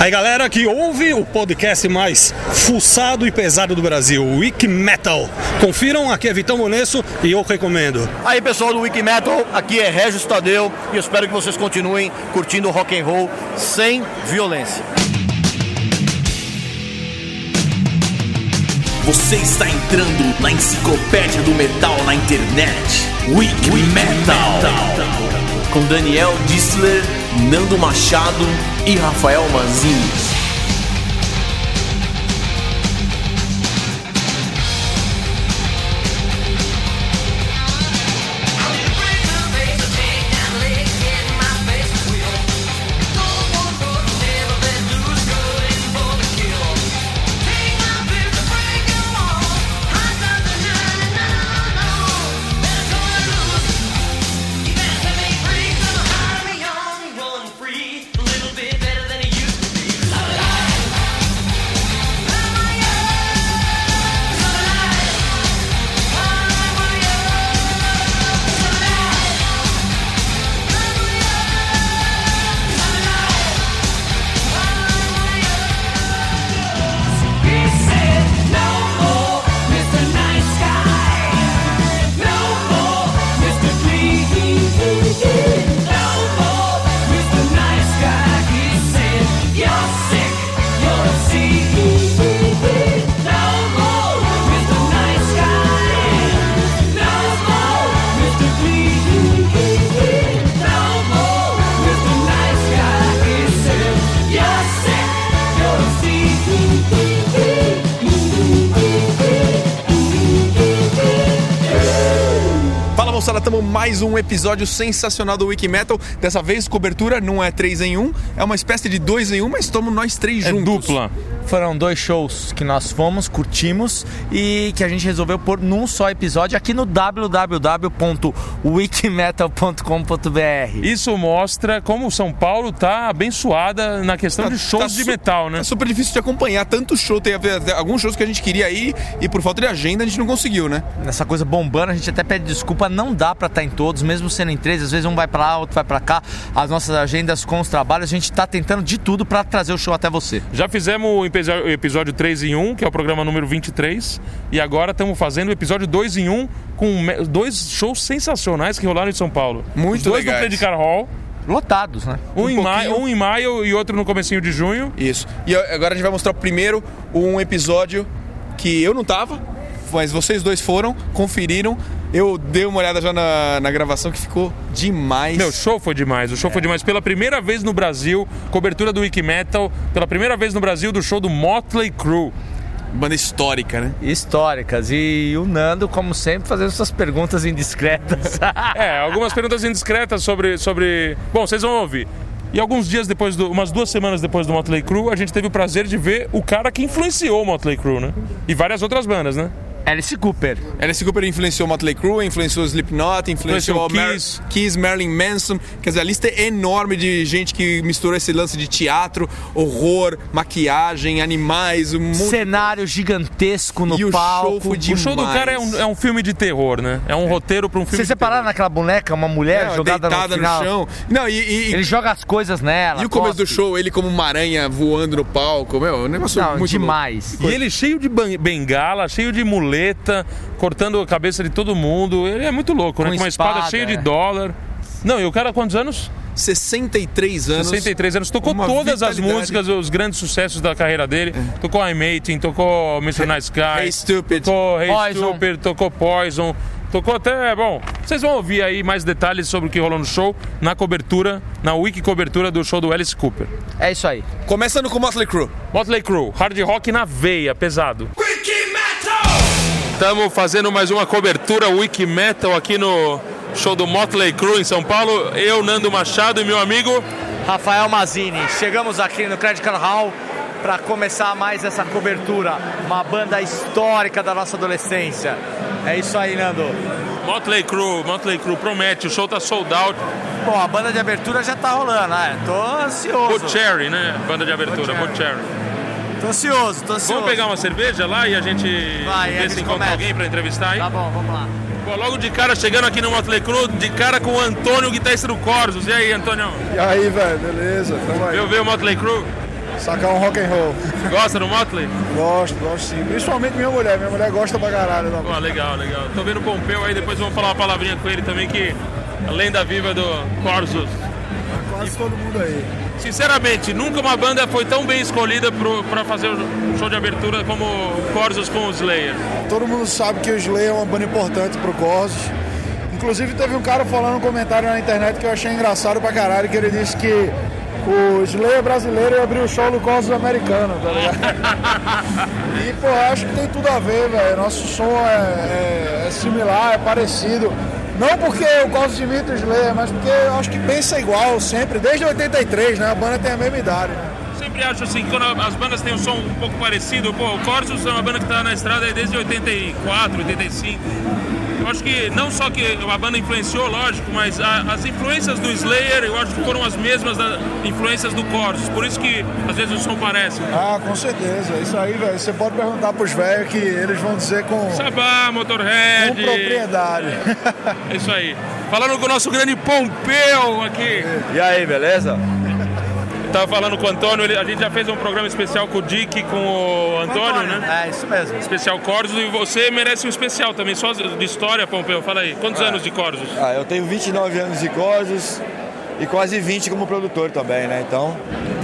Aí galera que ouve o podcast mais fuçado e pesado do Brasil, o Wiki Metal. Confiram, aqui é Vitão Monesso e eu recomendo. Aí pessoal do Wiki Metal, aqui é Regis Tadeu e eu espero que vocês continuem curtindo rock and roll sem violência. Você está entrando na enciclopédia do metal na internet. Wiki Metal. Com Daniel Dissler, Nando Machado e Rafael Manzini. Um episódio sensacional do Wiki Metal. Dessa vez, cobertura não é 3 em 1, é uma espécie de 2 em 1, mas estamos nós três É juntos. dupla. Foram dois shows que nós fomos, curtimos e que a gente resolveu pôr num só episódio aqui no www.wikimetal.com.br. Isso mostra como São Paulo tá abençoada na questão de shows Tá de metal, né? É super difícil de acompanhar tanto show. Tem alguns shows que a gente queria ir e por falta de agenda a gente não conseguiu, né? Nessa coisa bombando, a gente até pede desculpa, não dá pra estar em todos, mesmo sendo em três, às vezes um vai pra lá, outro vai pra cá. As nossas agendas com os trabalhos, a gente tá tentando de tudo pra trazer o show até você. Já fizemos o o episódio 3 em 1, que é o programa número 23, e agora estamos fazendo o episódio 2 em 1 com dois shows sensacionais que rolaram em São Paulo. Muito Os dois legais. no Predicar Hall, Lotados, né? um, Um em maio, um em maio e outro no comecinho de junho. Isso. E agora a gente vai mostrar primeiro um episódio que eu não tava, mas vocês dois foram, conferiram. Eu dei uma olhada já na, na gravação que ficou demais. Meu, o show foi demais. O show foi demais. Pela primeira vez no Brasil, cobertura do Wiki Metal, pela primeira vez no Brasil do show do Motley Crue. Banda histórica, né? Históricas. E o Nando, como sempre, fazendo suas perguntas indiscretas. É, algumas perguntas indiscretas sobre. sobre... Bom, vocês vão ouvir. E alguns dias depois, do, umas duas semanas depois do Motley Crue, a gente teve o prazer de ver o cara que influenciou o Motley Crue, né? E várias outras bandas, né? Alice Cooper. Alice Cooper influenciou Motley Crue, influenciou Slipknot, influenciou Influenciou Kiss. Kiss, Marilyn Manson. Quer dizer, a lista é enorme de gente que misturou esse lance de teatro, horror, maquiagem, animais, um monte Cenário gigantesco no E o palco. show foi de- O show do cara é um, é um filme de terror, né? É um roteiro para um filme Vocês de separaram naquela boneca uma mulher É, jogada deitada no no, chão. Não, e, e- Ele joga as coisas nela. e o começo do show, ele como uma aranha voando no palco, meu, um negócio Não, muito demais. E ele cheio de bengala, cheio de muleta, cortando a cabeça de todo mundo. Ele é muito louco, né? Com uma espada, espada, cheia é. de dólar. Não, e o cara, quantos anos? louco. 63 anos. 63 anos. Tocou todas as vitalidade. É. músicas, os grandes sucessos da carreira dele. Tocou I'm 18, tocou Mr. Nice Guy. Hey Stupid. Tocou Hey Poison. Stupid, tocou Poison. Tocou até, bom, vocês vão ouvir aí mais detalhes sobre o que rolou no show, na cobertura, na wiki cobertura do show do Alice Cooper. É isso aí. Começando com Motley Crue. Motley Crue, hard rock na veia, pesado. Estamos fazendo mais uma cobertura Wiki Metal aqui no show do Motley Crue em São Paulo. Eu, Nando Machado e meu amigo. Rafael Mazini, chegamos aqui no Credit Card Hall para começar mais essa cobertura. Uma banda histórica da nossa adolescência. É isso aí, Nando. Motley Crue, Motley Crue promete, o show tá sold out. Bom, a banda de abertura já tá rolando, né? Tô ansioso. Boot Cherry, né? Banda de abertura, Boot Cherry. Tô ansioso, tô ansioso. Vamos pegar uma cerveja lá e a gente Vai, gente se encontra começa. alguém pra entrevistar aí? Tá bom, vamos lá. Pô, logo de cara, chegando aqui no Motley Crue, de cara com o Antônio, guitarrista do Corsos. E aí, Antônio? E aí, velho, beleza? Tamo aí. Viu, viu o Motley Crue? sacar um rock and roll. Gosta do Motley? Gosto, gosto sim. Principalmente minha mulher. Minha mulher gosta pra caralho. da Pô, legal, legal. Tô vendo o Pompeu aí, depois vamos falar uma palavrinha com ele também, que a lenda viva do Corsos. Quase todo mundo aí. Sinceramente, nunca uma banda foi tão bem escolhida pro, pra fazer o show de abertura como o Corsos com o Slayer. Todo mundo sabe que o Slayer é uma banda importante pro Corsos. Inclusive teve um cara falando um comentário na internet que eu achei engraçado pra caralho, que ele disse que o Slayer brasileiro ia abrir o show do Corsos americano, tá ligado? e, pô, acho que tem tudo a ver, velho. Nosso som é, é- é similar, é parecido. Não porque o Corsos imita o Slayer, mas porque eu acho que pensa igual sempre, desde 83, né? A banda tem a mesma idade, né? Sempre acho assim, quando as bandas têm um som um pouco parecido, pô, o Corsos é uma banda que tá na estrada desde 84, 85. Eu acho que não só que a banda influenciou, lógico, mas a- as influências do Slayer eu acho que foram as mesmas das influências do Corsos. Por isso que às vezes o som parece. Ah, com certeza. Isso aí, velho. Você pode perguntar pros velhos que eles vão dizer com, Sabá, com Motorhead. propriedade. É isso aí. Falando com o nosso grande Pompeu aqui. E aí, beleza? Eu tava falando com o Antônio, ele- a gente já fez um programa especial com o Dick, com o Antônio, né? É, isso mesmo. Especial Corsos e você merece um especial também, só de história, Pompeu. Fala aí, quantos anos de Corsos? Ah, eu tenho 29 anos de Corsos e quase 20 como produtor também, né? Então,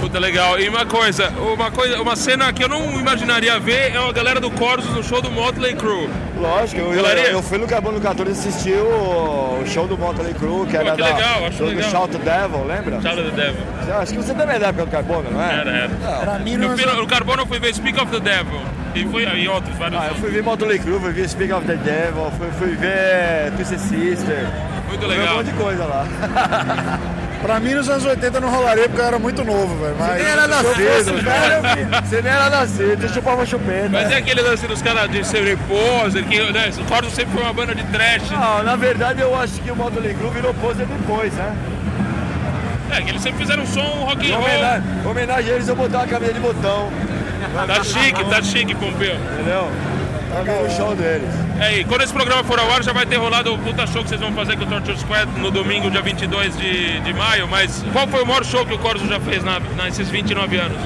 Puta legal. E uma coisa, uma coisa, uma cena que eu não imaginaria ver é a galera do Corsos no show do Motley Crue. lógico, eu, eu, fui no Carbono 14 assistir o, o show do Motley Crue, que era que da, legal, acho do, do legal. Shout the Devil, lembra? Shout the Devil. Acho que você também é da época do Carbono, não é? Era, era. Pra mim, No, não no Carbono eu fui ver Speak of the Devil. E fui e outros, vários. Ah, eu fui ver Motley Crue, fui ver Speak of the Devil, fui, fui ver Twisted Sister, Muito fui ver um legal. monte de coisa lá. Pra mim, nos anos 80 não rolaria porque eu era muito novo, velho. Mas Você nem era eu nascido, velho, eu- você nem era nascido, você chupava chupeta. Mas é aquele lance dos caras de ser poser, que né, o Corsos sempre foi uma banda de trash. Não, na verdade eu acho que o Motley Crue virou poser depois, né? É, que eles sempre fizeram um som rock and roll. homenagem, homenagem a eles eu botar uma camisa de botão, Tá chique, tá chique, Pompeu. entendeu? Ver o show deles. É, e quando esse programa for ao ar, já vai ter rolado o puta show que vocês vão fazer com o Torture Squad no domingo, dia 22 de, de maio. Mas qual foi o maior show que o Corso já fez na, nesses 29 anos?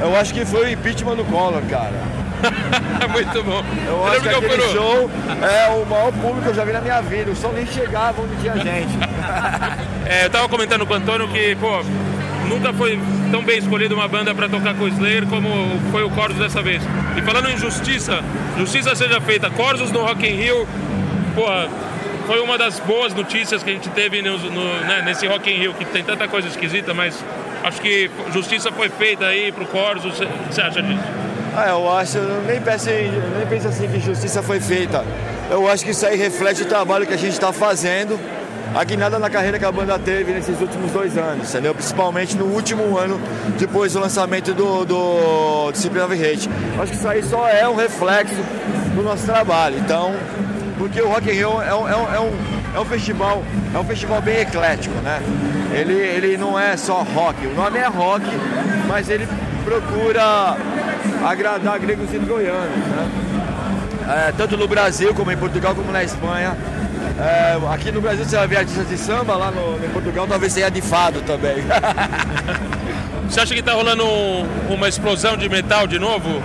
Eu acho que foi o impeachment do Collor, cara. Muito bom. Eu acho que lembro aquele show é o maior público que eu já vi na minha vida. O som nem chegava onde tinha gente. É, eu tava comentando com o Antônio que, pô, nunca foi tão bem escolhida uma banda pra tocar com o Slayer como foi o Corsos dessa vez. E falando em justiça, justiça seja feita, Corsos no Rock in Rio, pô, foi uma das boas notícias que a gente teve no, no- né, nesse Rock in Rio, que tem tanta coisa esquisita, mas acho que justiça foi feita aí pro Corsos. O que você acha disso? Ah, eu acho, eu nem penso, nem penso assim que justiça foi feita. Eu acho que isso aí reflete o trabalho que a gente está fazendo. A guinada na carreira que a banda teve nesses últimos dois anos, entendeu? Principalmente no último ano, depois do lançamento do, do Discipline of Hate. Acho que isso aí só é um reflexo do nosso trabalho. Então, porque o Rock in Rio é um, é um, é um, é um festival, é um festival bem eclético, né? Ele, ele não é só rock, o nome é rock, mas ele procura agradar gregos e troianos, né? É, tanto no Brasil como em Portugal como na Espanha. É, aqui no Brasil você vai ver artistas de samba, lá no, em Portugal talvez tenha de fado também. Você acha que tá rolando um- uma explosão de metal de novo?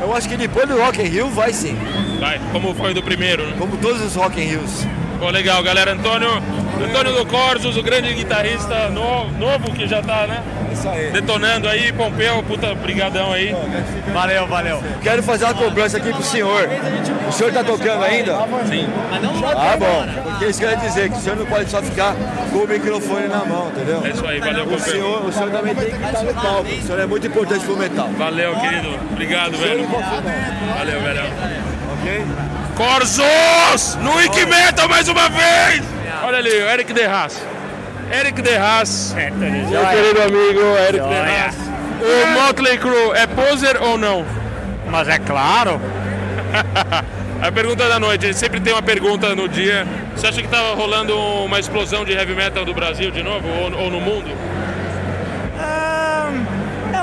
Eu acho que depois do Rock in Rio vai sim, Vai, como foi do primeiro, né? como todos os Rock in Rios. Pô, legal, galera. Antônio, Antônio do Corsos, o grande guitarrista no- novo que já tá, né? Isso aí. Detonando aí, Pompeu, puta, brigadão aí. Valeu, valeu. Quero fazer uma cobrança aqui pro senhor. O senhor tá tocando ainda? Sim. Ah, bom. Porque isso quer dizer que o senhor não pode só ficar com o microfone na mão, entendeu? É isso aí, valeu, O Pompeu. senhor, o senhor também tem que estar no palco. O senhor é muito importante pro metal. Valeu, querido. Obrigado, velho. Valeu, velho. Ok? Corsos! No Metal mais uma vez! Olha ali, o Eric De Haas. Eric De Haas. Meu querido amigo Eric De Haas. O Motley Crue é poser ou não? Mas é claro. A pergunta da noite, ele sempre tem uma pergunta no dia. Você acha que tá rolando uma explosão de heavy metal do Brasil de novo ou, ou no mundo?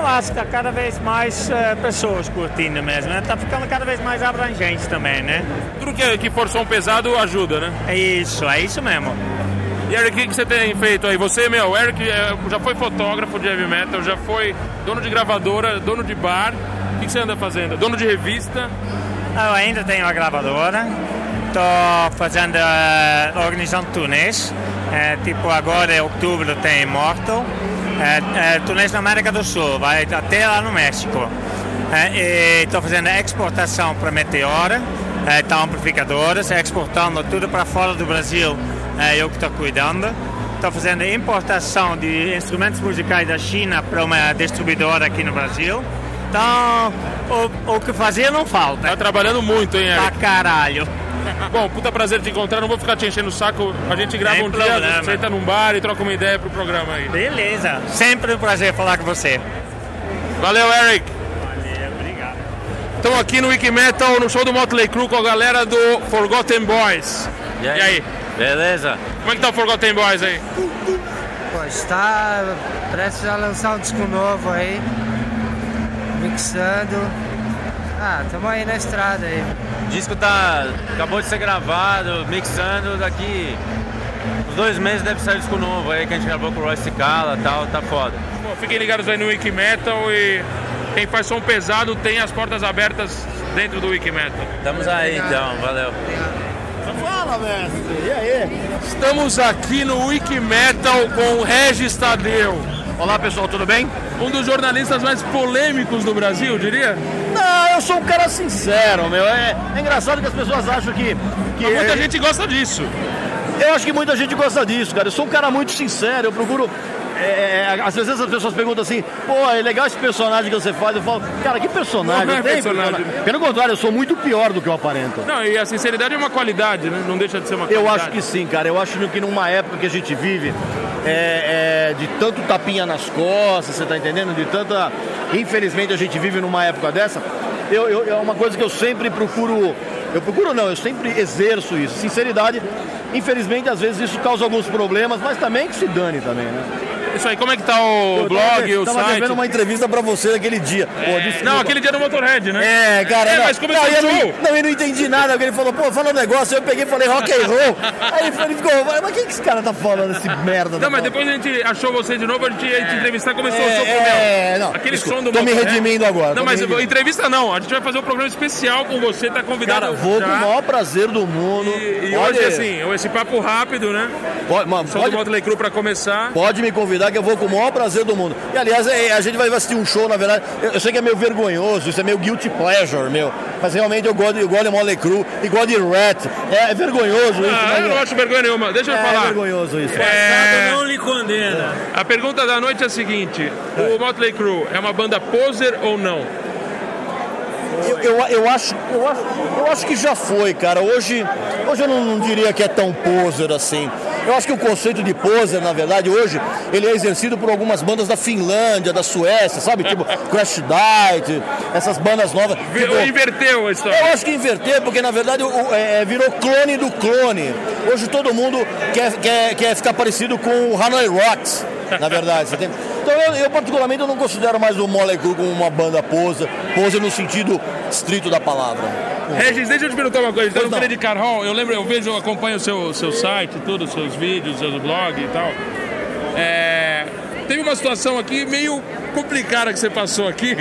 Acho que cada vez mais eh, pessoas curtindo mesmo, né? Tá ficando cada vez mais abrangente também, né? Tudo que, que for som pesado ajuda, né? É isso, é isso mesmo. E Eric, o que você tem feito aí? Você, meu, Eric é, já foi fotógrafo de heavy metal, já foi dono de gravadora, dono de bar. O que, você anda fazendo? Dono de revista? Eu ainda tenho a gravadora. Estou fazendo, eh, organizando turnês. Eh, tipo agora em outubro tem Mortal. Eh, eh, turnês na América do Sul, vai até lá no México. Estou fazendo exportação para Meteora, eh, tá amplificadoras, exportando tudo para fora do Brasil. eh, eu que estou cuidando. Estou fazendo importação de instrumentos musicais da China para uma distribuidora aqui no Brasil. Então, o, o que fazer não falta. Tá trabalhando muito, hein, Pra Eric? caralho. Bom, puta prazer te encontrar. Não vou ficar te enchendo o saco. A gente grava Sem um dia, problema. senta num bar e troca uma ideia pro programa aí. Beleza. Sempre um prazer falar com você. Valeu, Eric. Valeu, obrigado. Estamos aqui no Wiki Metal, no show do Motley Crue com a galera do Forgotten Boys. E aí? Beleza? Como é que tá o Forgotten Boys aí? Pô, está prestes a lançar um disco novo aí, mixando. Ah, tamo aí na estrada aí. O disco tá. acabou de ser gravado, mixando daqui. Uns dois meses deve sair disco novo aí que a gente gravou com o Royce Cala e tal, tá foda. Bom, fiquem ligados aí no Wiki Metal e quem faz som pesado tem as portas abertas dentro do Wiki Metal. Estamos aí então, valeu. Fala, mestre. E aí? Estamos aqui no Wiki Metal com o Regis Tadeu. Olá, pessoal, tudo bem? Um dos jornalistas mais polêmicos do Brasil, eu diria. Não, eu sou um cara sincero, meu. É, é engraçado que as pessoas acham que. que Mas muita é- gente gosta disso. Eu acho que muita gente gosta disso, cara. Eu sou um cara muito sincero, eu procuro. é, às vezes as pessoas perguntam assim, pô, é legal esse personagem que você faz. Eu falo, cara, que personagem? Não é Tem personagem. Pelo contrário, eu sou muito pior do que eu aparento. Não, e a sinceridade é uma qualidade, né? Não deixa de ser uma Eu qualidade. acho que sim, cara. Eu acho que numa época que a gente vive, é, é, de tanto tapinha nas costas, você tá entendendo? De tanta. Infelizmente a gente vive numa época dessa. Eu, eu- é uma coisa que eu sempre procuro. Eu procuro não, eu sempre exerço isso. Sinceridade, infelizmente, às vezes isso causa alguns problemas, mas também que se dane também, né? Isso aí, como é que tá o blog, eu o tava site? devendo uma entrevista pra você naquele dia. Pô, desculpa. Não, aquele dia do Motorhead, né? É, cara, É, não, mas começou não, eu não, não, eu não entendi nada, ele falou, pô, fala um negócio, eu peguei e falei rock and roll. Aí ele, ele ficou, mas o que, que esse cara tá falando, esse merda? Não, mas depois a gente achou você de novo, a gente ia te entrevistar, começou o É, com o é, Mel. não, Aquele desculpa, som do tô me Motorhead. redimindo agora, Não, me mas redimindo. entrevista não, a gente vai fazer um programa especial com você, tá convidado Cara, vou já. com o maior prazer do mundo. E, e Olha, hoje, assim, esse papo rápido, né? Pode, mano, pode, do Motley Crue pra começar. pode me convidar que eu vou com o maior prazer do mundo. E aliás, é, a gente vai assistir um show, na verdade. Eu, eu sei que é meio vergonhoso, isso é meio guilty pleasure, meu. Mas realmente eu gosto, eu gosto de Motley Crue e gosto de Rat. É, é vergonhoso isso, Ah, mas eu não acho vergonha nenhuma. Deixa eu é, falar. vergonhoso isso. É, Não lhe condena. a pergunta da noite é a seguinte: o Motley Crue é uma banda poser ou não? Eu, eu, eu acho, eu, acho, eu acho que já foi, cara. Hoje, hoje eu não, não diria que é tão poser assim. Eu acho que o conceito de poser, na verdade, hoje, ele é exercido por algumas bandas da Finlândia, da Suécia, sabe? Tipo Crash Diet, essas bandas novas. Vi- Tipo, Inverteu a história. eu acho que inverter, porque na verdade o- é, virou clone do clone. Hoje todo mundo quer, quer, quer ficar parecido com o Hanoi Rocks, na verdade. você tem- Então eu, eu, particularmente eu não considero mais o Motley Crue como uma banda poser, poser no sentido estrito da palavra. Regis, deixa eu te perguntar uma coisa. Credit Card Hall, eu lembro, eu vejo, eu acompanho o seu, seu site, tudo, seus vídeos, seus blogs e tal. É, teve uma situação aqui meio complicada que você passou aqui.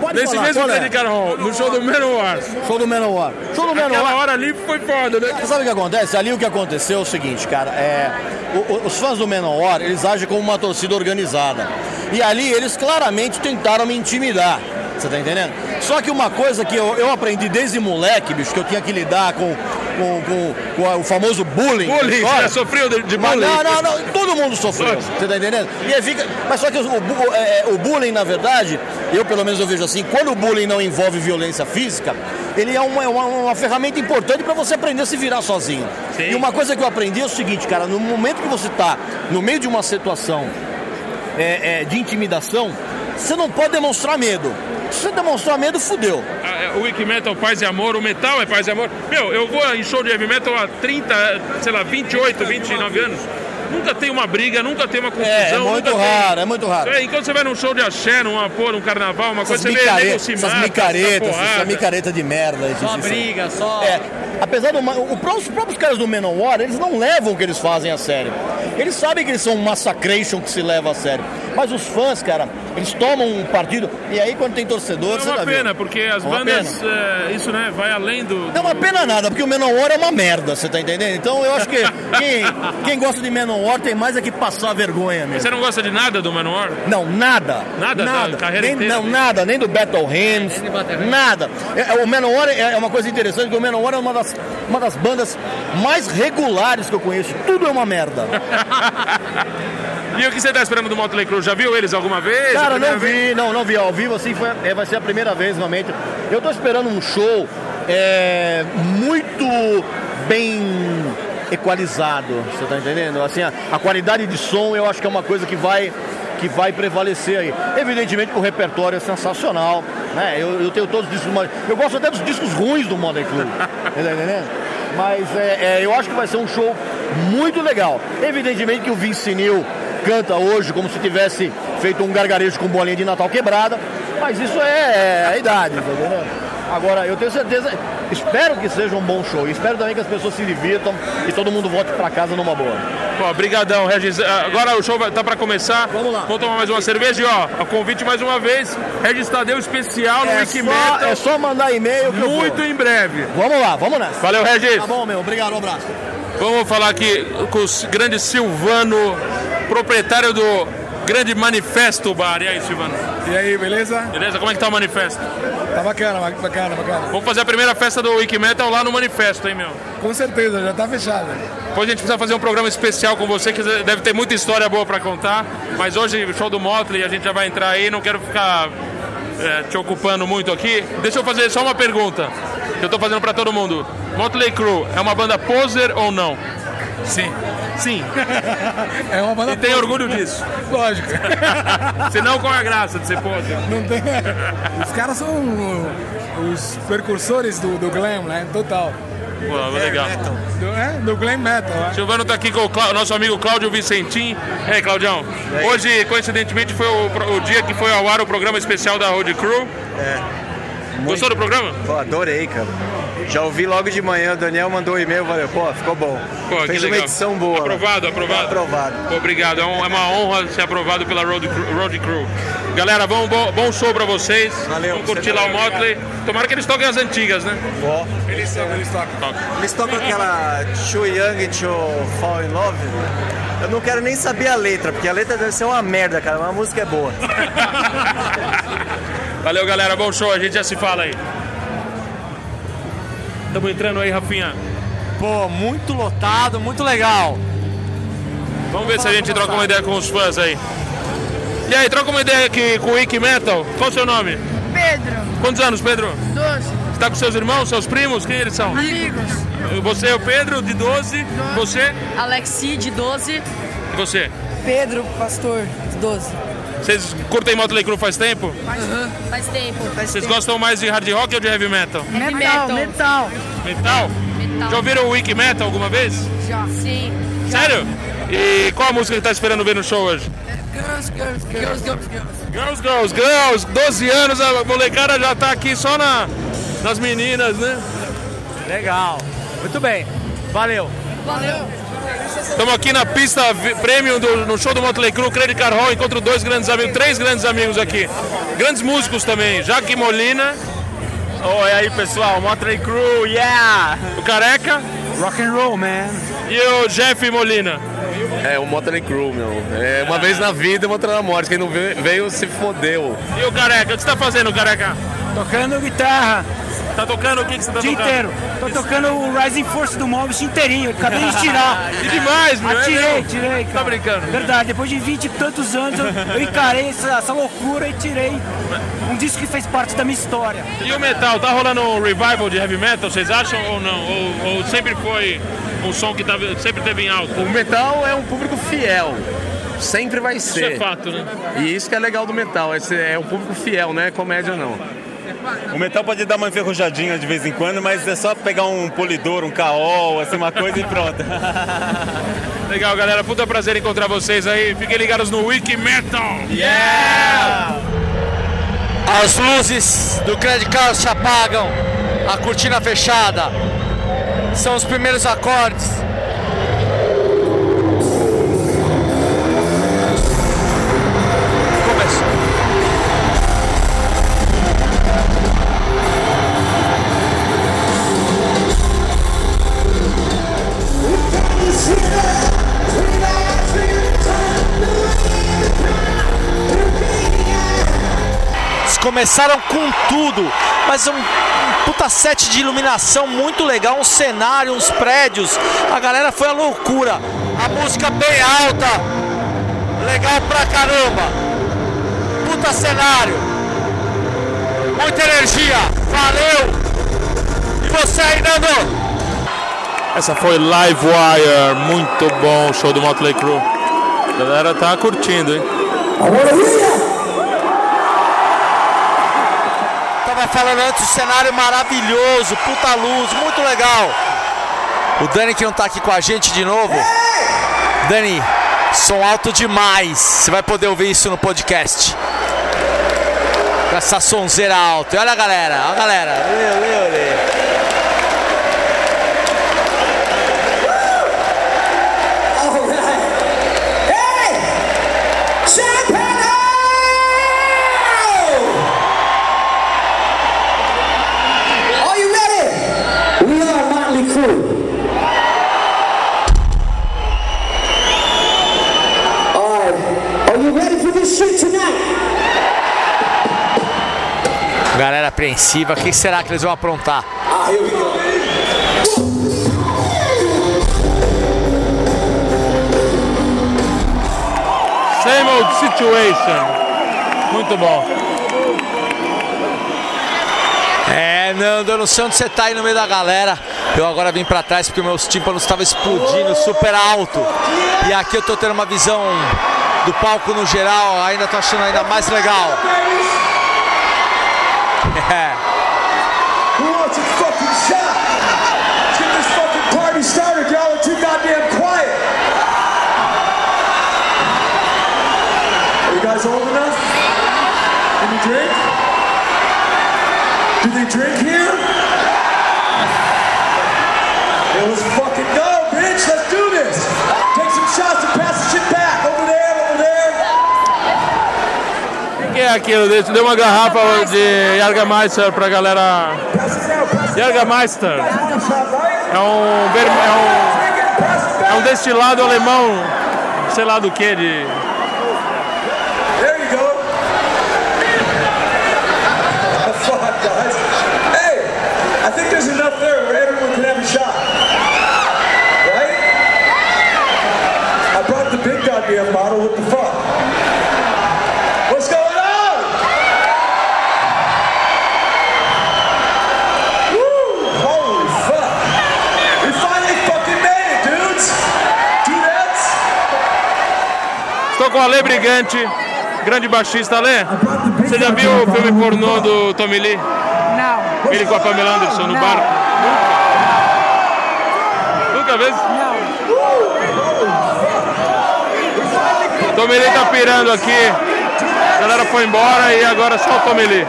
Pode nesse falar, mesmo qual é? Hall, no show do Manowar. Show do Manowar. Show do Aquela Manowar. hora ali foi foda, né? Sabe o que acontece? Ali o que aconteceu é o seguinte, cara, é, o- o- os fãs do Menor, eles agem como uma torcida organizada. E ali eles claramente tentaram me intimidar. Você tá entendendo? Só que uma coisa que eu, eu aprendi desde moleque, bicho, que eu tinha que lidar com, com, com- com o famoso bullying. Bullying, você já sofreu de, de bullying? não, não, não, todo mundo sofreu, você tá entendendo? E fica, mas só que o, bu- é, o bullying, na verdade, eu pelo menos eu vejo assim, quando o bullying não envolve violência física, ele é uma, é uma, uma ferramenta importante para você aprender a se virar sozinho. Sim. E uma coisa que eu aprendi é o seguinte, cara, no momento que você tá no meio de uma situação é, é, de intimidação, você não pode demonstrar medo. Se você demonstrar medo, fudeu. O Wiki Metal Paz e Amor, o metal é paz e amor. Meu, eu vou em show de heavy metal há 30, sei lá, 28, 29 anos. Nunca tem uma briga, nunca tem uma confusão. É, é muito nunca tem- raro, é muito raro. É, enquanto você vai num show de axé, numa, pô, num carnaval, uma Essas, coisa, você vê se essas mata, micaretas, essa essa micareta de merda. Só Só briga, só. É, apesar do. o Os próprios caras do Menor, eles não levam o que eles fazem a sério. Eles sabem que eles são um massacration que se leva a sério. Mas os fãs, cara, eles tomam um partido e aí quando tem torcedor, É você uma viu. pena, porque as É bandas, é, isso né, vai além do. Não é uma pena nada, porque o Menor é uma merda, você tá entendendo? Então eu acho que quem, quem gosta de Menor tem mais é que passar vergonha mesmo. Você não gosta de nada do Manowar? Não, nada. Nada da nada. carreira nem, inteira? Não, nada, nem do Battle Hymns, nada. É, é, o Menor é, é uma coisa interessante, porque o Menor é uma das, uma das bandas mais regulares que eu conheço. Tudo é uma merda. E o que você tá esperando do Motley Crue? Já viu eles alguma vez? Cara, não vez? vi, não, não vi. Ao vivo assim foi, é, vai ser a primeira vez realmente. Eu tô esperando um show é, muito bem equalizado, você tá entendendo? Assim, a, a qualidade de som eu acho que é uma coisa que vai que vai prevalecer aí. Evidentemente que o repertório é sensacional, né? Eu, eu tenho todos os discos, eu gosto até dos discos ruins do Modern Club, entendendo? Mas é, é, eu acho que vai ser um show muito legal. Evidentemente que o Vince Neil canta hoje como se tivesse feito um gargarejo com bolinha de Natal quebrada, mas isso é, é a idade, tá entendendo? Agora, eu tenho certeza, espero que seja um bom show, espero também que as pessoas se divirtam e todo mundo volte pra casa numa boa. Pô, brigadão, Regis. Ah, Agora o show tá pra começar. Vamos lá. Vamos tomar mais uma cerveja e ó, a convite mais uma vez. Regis Tadeu especial no É Wiki só, Metal. é só mandar e-mail que eu vou. Muito em breve. Vamos lá, vamos nessa. Valeu, Regis. Tá bom, meu. Obrigado, um abraço. Vamos falar aqui com o grande Silvano, proprietário do grande Manifesto Bar. E aí, Silvano? E aí, beleza? Beleza? Como é que tá o Manifesto? Tá bacana, bacana, bacana. Vamos fazer a primeira festa do Wiki Metal lá no Manifesto, hein, meu? Com certeza, já tá fechado. Depois a gente precisa fazer um programa especial com você, que deve ter muita história boa pra contar. Mas hoje, show do Motley, a gente já vai entrar aí, não quero ficar é, te ocupando muito aqui. Deixa eu fazer só uma pergunta, que eu tô fazendo pra todo mundo. Motley Crue é uma banda poser ou não? Sim. Sim. É uma banda E tem orgulho disso? Lógico. Senão, qual é a graça de ser poser? Não tem... Os caras são os precursores do, do glam, né? Total. Pô, legal. Do, é, do glam metal. né? Silvano tá aqui com o Clá- nosso amigo Cláudio Vicentim. E aí, Claudião? Hoje, coincidentemente, foi o, pro- o dia que foi ao ar o programa especial da Road Crew. É. Gostou do programa? Pô, adorei, cara. Já ouvi logo de manhã, o Daniel mandou um e-mail, valeu, pô, ficou bom. Pô, Fez uma legal. edição boa. Aprovado, aprovado. Aprovado. Pô, obrigado, é, um- é uma honra ser aprovado pela Road Crew. Road Crew. Galera, bom, bom, bom show pra vocês. Valeu. Vamos curtir lá o Motley. Tomara que eles toquem as antigas, né? Ó. Eles tocam, eles tocam. Eles tocam aquela Too Young to Fall in Love. Eu não quero nem saber a letra, porque a letra deve ser uma merda, cara, mas a música é boa. Valeu, galera. Bom show. A gente já se fala aí. Estamos entrando aí, Rafinha. Pô, muito lotado, muito legal. Vamos ver se a gente troca uma ideia com os fãs aí. E aí, troca uma ideia aqui com o Wiki Metal. Qual o seu nome? Pedro, Quantos anos, Pedro? 12, Você tá com seus irmãos, seus primos? Quem eles são? amigos. Você é o Pedro, de 12. Você? Alexi, de 12. E você? Pedro, pastor, de 12. Vocês curtem Motley Crue faz tempo? Faz tempo. Faz Vocês gostam mais de hard rock ou de heavy metal? Heavy metal. Metal. Metal? Já ouviram o Wiki Metal alguma vez? Já. Sim. Sério? E qual a música que tá esperando ver no show hoje? Girls, girls, girls, girls, girls. Girls, Girls, Girls, 12 anos, a molecada já tá aqui só na, nas meninas, né? Legal. Muito bem. Valeu. Valeu. Estamos aqui na pista premium do, no show do Motley Crue, Credit Car Hall, encontro dois grandes amigos, três grandes amigos aqui. Grandes músicos também, Jaque Molina. Oi, aí pessoal, Motley Crue, yeah! O Careca. Rock and roll, man. E o Jeff Molina. É, o Motley Crue, meu. É uma vez na vida, uma outra na morte. Quem não veio, veio se fodeu. E o Careca, o que você tá fazendo, Careca? Tocando guitarra. Tá tocando o que, que você tá O dia tocando? inteiro. Tô tocando o Rising Force do Mobius inteirinho. Acabei de tirar. Que demais, meu, é Atirei, mesmo? tirei. Tá Cara. brincando? Verdade, depois de 20 e tantos anos eu, eu encarei essa, essa loucura e tirei um disco que fez parte da minha história. E o metal, tá rolando um revival de heavy metal, vocês acham ou não? Ou, ou sempre foi um som que tava, sempre teve em alta? O metal é um público fiel. Sempre vai Isso ser. é fato, né? E isso que é legal do metal. Esse é um público fiel, não é comédia, não. O metal pode dar uma enferrujadinha de vez em quando, mas é só pegar um polidor, um caol, assim, uma coisa e pronto. Legal, galera. Puta prazer encontrar vocês aí. Fiquem ligados no Wiki Metal. Yeah! As luzes do Credit Card se apagam, a cortina fechada. São os primeiros acordes. Começaram com tudo, mas um, um puta set de iluminação muito legal, um cenário, uns prédios. A galera foi a loucura. A música bem alta, legal pra caramba. Puta cenário, muita energia. Valeu! E você aí, Nando? Essa foi Live Wire, muito bom o show do Motley Crue. A galera tá curtindo, hein? Falando antes, o cenário maravilhoso, puta luz, muito legal. O Dani que não tá aqui com a gente de novo. Dani, som alto demais. Você vai poder ouvir isso no podcast. Com essa sonzeira alta. E olha a galera, olha a galera. Galera apreensiva, o que será que eles vão aprontar? Ah. Same old situation. Muito bom. É, Nando, eu não sei onde você tá aí no meio da galera. Eu agora vim pra trás porque meus tímpanos estavam explodindo super alto. E aqui eu tô tendo uma visão do palco no geral, ainda tô achando ainda mais legal. Who wants a fucking shot? Let's get this fucking party started, y'all. Are too goddamn quiet. Are you guys old enough? Can you drink? Do they drink here? Yeah, let's fucking aquilo? Deixa- Deu uma garrafa de Jägermeister pra galera. Jägermeister é um, é um, é um destilado alemão, sei lá do que, de. Ale Brigante, grande baixista. Ale, você já viu o filme pornô do Tommy Lee? Não. Ele com a Pamela Anderson no Não. barco? Nunca vez? Tommy Lee tá pirando aqui. A galera foi embora e agora só o Tommy Lee.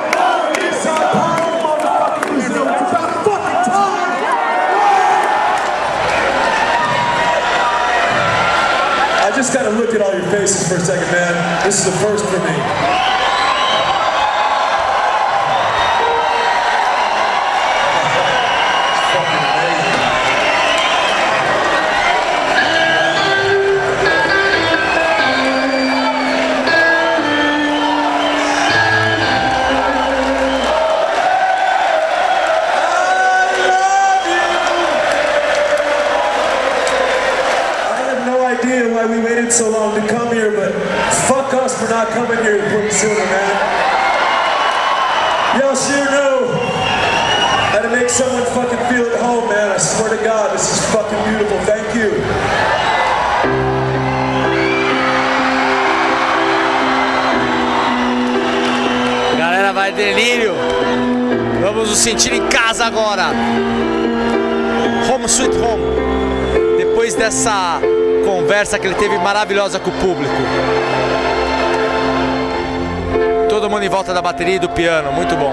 Just gotta look at all your faces for a second, man. This is the first for me. Sentir em casa agora. Home Sweet Home. Depois dessa conversa que ele teve maravilhosa com o público. Todo mundo em volta da bateria e do piano, muito bom.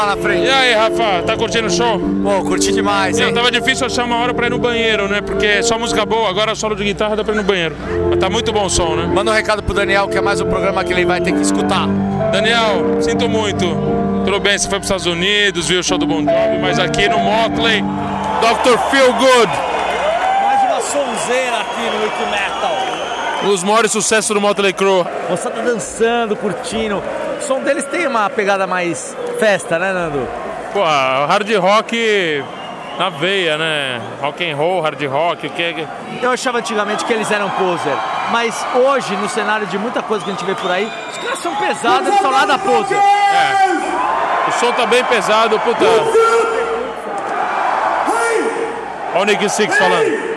Lá na frente. E aí, Rafa, tá curtindo o show? Pô, curti demais, hein? tava difícil achar uma hora pra ir no banheiro, né? Porque é só música boa, agora solo de guitarra dá pra ir no banheiro. Mas tá muito bom o som, né? Manda um recado pro Daniel, que é mais um programa que ele vai ter que escutar. Daniel, sinto muito. Tudo bem, você foi pros Estados Unidos, viu o show do Bon Jovi, mas aqui no Motley, Dr. Feel Good, Mais uma sonzeira aqui no Wiki Metal. dos maiores sucessos do Motley Crue. Você tá dançando, curtindo. O som deles tem uma pegada mais festa, né, Nando? Pô, hard rock na veia, né? Rock and roll, hard rock, o que é que... Eu achava antigamente que eles eram poser, mas hoje, no cenário de muita coisa que a gente vê por aí, os caras são pesados, eles são lá da poser. É. O som tá bem pesado, puta. Olha o Nick Six falando.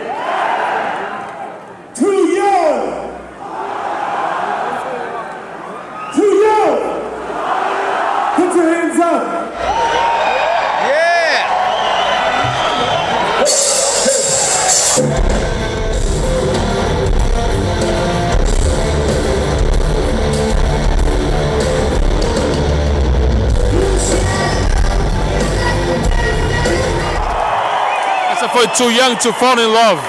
Too Young to Fall in Love.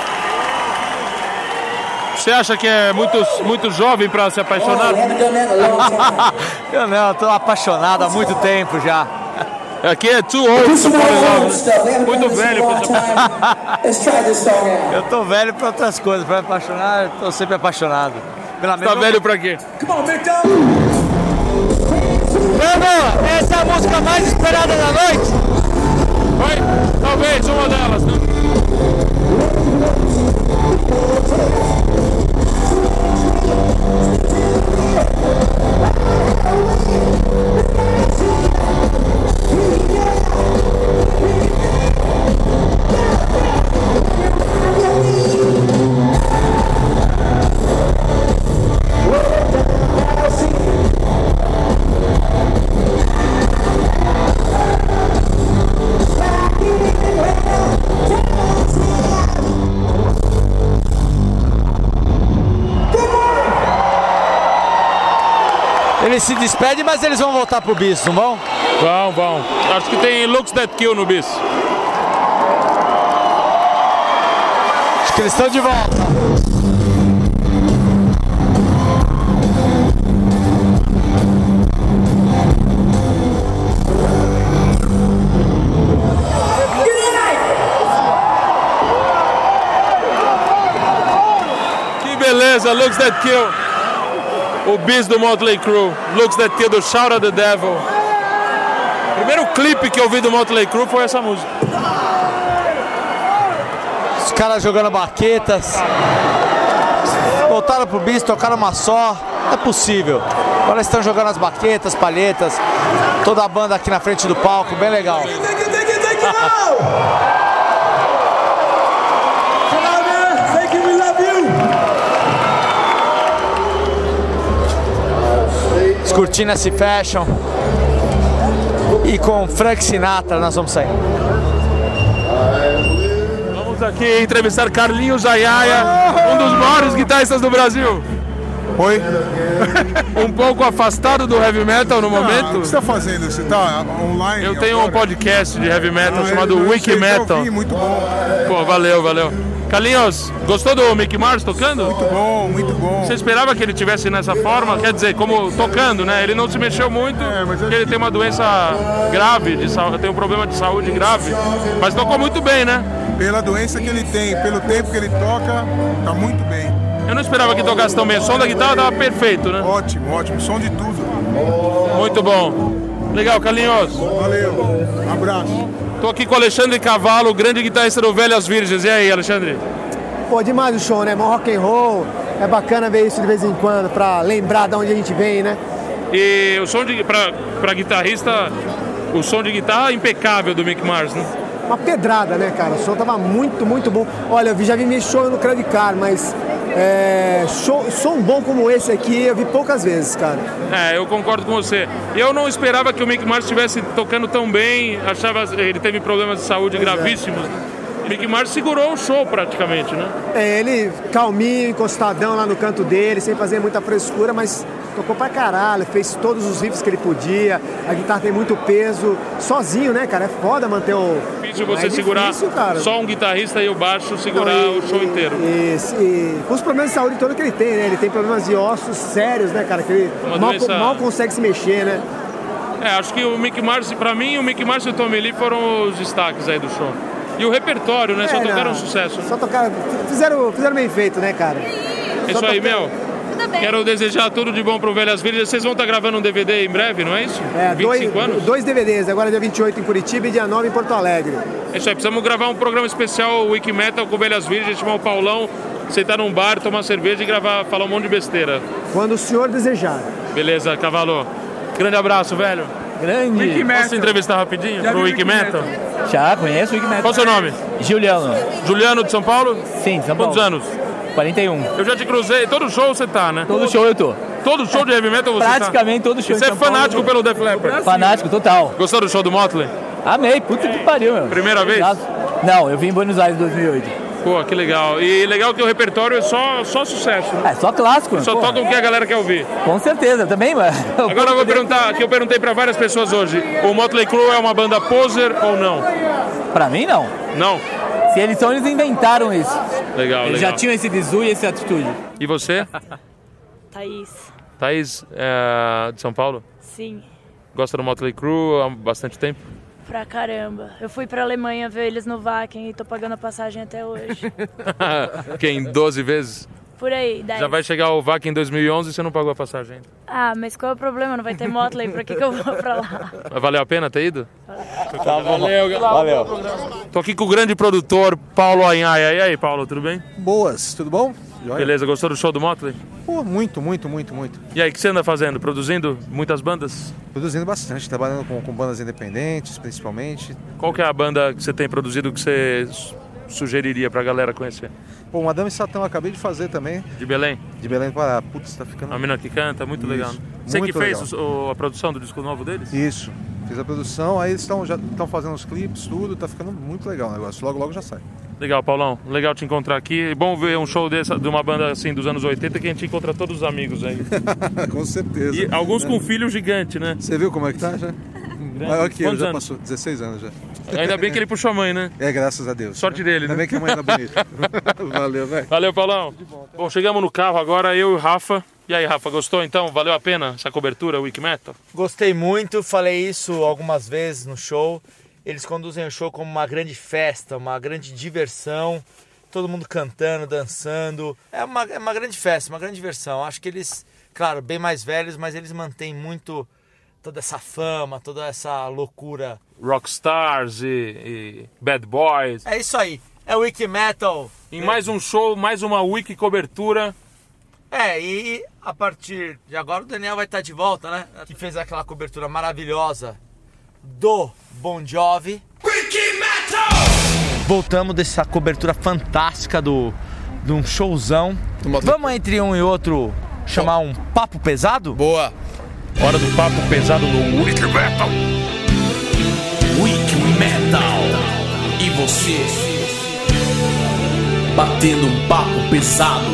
Você acha que é muito, muito jovem pra se apaixonar? eu não, eu tô apaixonado há muito tempo já. Aqui é Too Old to Fall in Love. Muito velho apaixonar. Eu tô velho pra outras coisas, pra me apaixonar, eu tô sempre apaixonado. Pela Tá velho pra quê? Mano, essa é a música mais esperada da noite? Oi? Talvez, uma delas. Né? Eles se despedem, mas eles vão voltar pro bis, não vão? Vão, vão. Acho que tem Looks That Kill no bis. Acho que eles estão de volta. Que beleza, Looks That Kill. O bis do Motley Crue. Looks That Kill do Shout at the Devil. O primeiro clipe que eu vi do Motley Crue foi essa música. Os caras jogando baquetas. Voltaram pro bis, tocaram uma só. Não é possível. Agora estão jogando as baquetas, palhetas. Toda a banda aqui na frente do palco, bem legal. Cortinas se fecham. E com Frank Sinatra nós vamos sair. Vamos aqui entrevistar Carlinhos Ayaya, um dos maiores guitarristas do Brasil. Oi? um pouco afastado do heavy metal no Ah, o momento. que você está fazendo? Você está online? Eu tenho um podcast de heavy metal Ah, chamado Wiki Metal. ouvi, muito bom. Pô, valeu, valeu. Carlinhos, gostou do Mick Mars tocando? Muito bom, muito bom. Você esperava que ele tivesse nessa forma? Quer dizer, como tocando, né? Ele não se mexeu muito, É, porque ele tem uma doença grave, de saúde, tem um problema de saúde grave. Mas tocou muito bem, né? Pela doença que ele tem, pelo tempo que ele toca, tá muito bem. Eu não esperava que tocasse tão bem. O som da guitarra tava perfeito, né? Ótimo, ótimo. Som de tudo. Muito bom. Legal, Carlinhos. Valeu. Um abraço. Tô aqui com o Alexandre Cavalo, grande guitarrista do Velhas Virgens. E aí, Alexandre? Pô, demais o show, né? Mó rock and roll. É bacana ver isso de vez em quando, pra lembrar de onde a gente vem, né? E o som de pra guitarrista, o som de guitarra impecável do Mick Mars, né? Uma pedrada, né, cara? O show tava muito, muito bom. Olha, eu já vi meio show no Credit Card, mas é, show, som bom como esse aqui eu vi poucas vezes, cara. É, eu concordo com você. Eu não esperava que o Mick Mars estivesse tocando tão bem. Achava ele teve problemas de saúde Pois é. gravíssimos. né? Mick Mars segurou o show praticamente, né? É, ele calminho, encostadão lá no canto dele, sem fazer muita frescura, mas tocou pra caralho, fez todos os riffs que ele podia, a guitarra tem muito peso, sozinho, né, cara? É foda manter o. Difícil você é segurar difícil, cara. só um guitarrista e o baixo segurar Não, e- o show inteiro. E, e com os problemas de saúde todo que ele tem, né? Ele tem problemas de ossos sérios, né, cara? Que ele mal, doença- mal consegue se mexer, né? É, acho que o Mick Mars, pra mim, o Mick Mars e o Tommy Lee foram os destaques aí do show. E o repertório, né? Só É, tocaram não. sucesso. Só tocaram. Fizeram, fizeram bem feito, né, cara? É Só isso aí, tocaram- meu. Quero desejar tudo de bom pro Velhas Virgens. Vocês vão estar gravando um DVD em breve, não é isso? É, 25 dois, anos? dois DVDs, agora dia 28 em Curitiba e dia 9 em Porto Alegre. É isso aí, precisamos gravar um programa especial Wiki Metal com Velhas Virgens, chamar o Paulão, sentar num bar, tomar cerveja e gravar, falar um monte de besteira. Quando o senhor desejar. Beleza, cavalo. Grande abraço, velho. Grande. Wiki Posso entrevistar rapidinho Já pro vi Wiki Wiki Metal? Já conheço o Wiki Metal. Qual o seu nome? Juliano. Juliano de São Paulo? Sim, de São Paulo. Quantos anos? 41. Eu já te cruzei, todo show você tá, né? Todo show eu tô. Todo show de heavy metal você tá? Praticamente todo show Você é Paulo, fanático tô. pelo Def Leppard? Fanático, total. Gostou do show do Motley? Amei, puta que pariu, meu. Primeira vez? Não, eu vim em Buenos Aires em 2008. Pô, que legal. E legal que o repertório é só, só sucesso. Né? É, só clássico. Só pô. toca o que a galera quer ouvir. Com certeza, também, mano. Agora eu vou perguntar, que eu perguntei pra várias pessoas hoje. O Motley Crue é uma banda poser ou não? Pra mim, não. Não? Se eles são, eles inventaram isso. Legal, Eles legal. já tinham esse visu e essa atitude. E você? Thaís, Thaís, é, de São Paulo? sim, Gosta do Motley Crue há bastante tempo? Pra caramba. Eu fui pra Alemanha ver eles no Wacken e tô pagando a passagem até hoje. Quem? 12 vezes? Por aí, 10. Já vai chegar o VAC em 2011 e você não pagou a passagem ainda. Ah, mas qual é o problema? Não vai ter Motley, pra que, que eu vou pra lá? Mas Valeu a pena ter ido? Tá. Valeu, galera. Valeu. Tô aqui com o grande produtor Paulo Anhaia. E aí, Paulo, tudo bem? Boas, tudo bom? Joia. Beleza, gostou do show do Motley? Pô, muito, muito, muito, muito. E aí, o que você anda fazendo? Produzindo muitas bandas? Produzindo bastante, trabalhando com, com bandas independentes, principalmente. Qual que é a banda que você tem produzido que você su- sugeriria pra galera conhecer? Pô, Madame Satã eu acabei de fazer também. De Belém? De Belém do Pará. Putz, tá ficando... A mina que canta, muito Isso, legal. né? Você que muito fez legal. o- a produção do disco novo deles? Isso. Fiz a produção, aí eles tão, já estão fazendo os clipes, tudo, tá ficando muito legal o negócio. Logo, logo já sai. Legal, Paulão. Legal te encontrar aqui. É bom ver um show dessa, de uma banda assim dos anos 80 que a gente encontra todos os amigos aí. com certeza. E alguns com filho gigante, né? Você viu como é que tá já? Maior que eu, Quantos já anos? passou 16 anos já. Ainda bem que ele puxou a mãe, né? É, graças a Deus. Sorte dele, Ainda né? bem que a mãe era bonita. Valeu, velho. Valeu, Paulão. Bom, chegamos no carro agora, eu e o Rafa. E aí, Rafa, gostou então? Valeu a pena essa cobertura Wiki Metal? Gostei muito, falei isso algumas vezes no show. Eles conduzem o show como uma grande festa, uma grande diversão. Todo mundo cantando, dançando. É uma, é uma grande festa, uma grande diversão. Acho que eles, claro, bem mais velhos, mas eles mantêm muito toda essa fama, toda essa loucura. Rockstars e, e Bad Boys. É isso aí. É Wiki Metal. Em mais um show, mais uma Wiki cobertura. É, e a partir de agora o Daniel vai estar de volta, né? Que fez aquela cobertura maravilhosa do Bon Jovi. Voltamos dessa cobertura fantástica do de um showzão. Vamos entre um e outro chamar um papo pesado? Boa. Hora do papo pesado no Wiki Metal. Wiki Metal. E você? Batendo um papo pesado.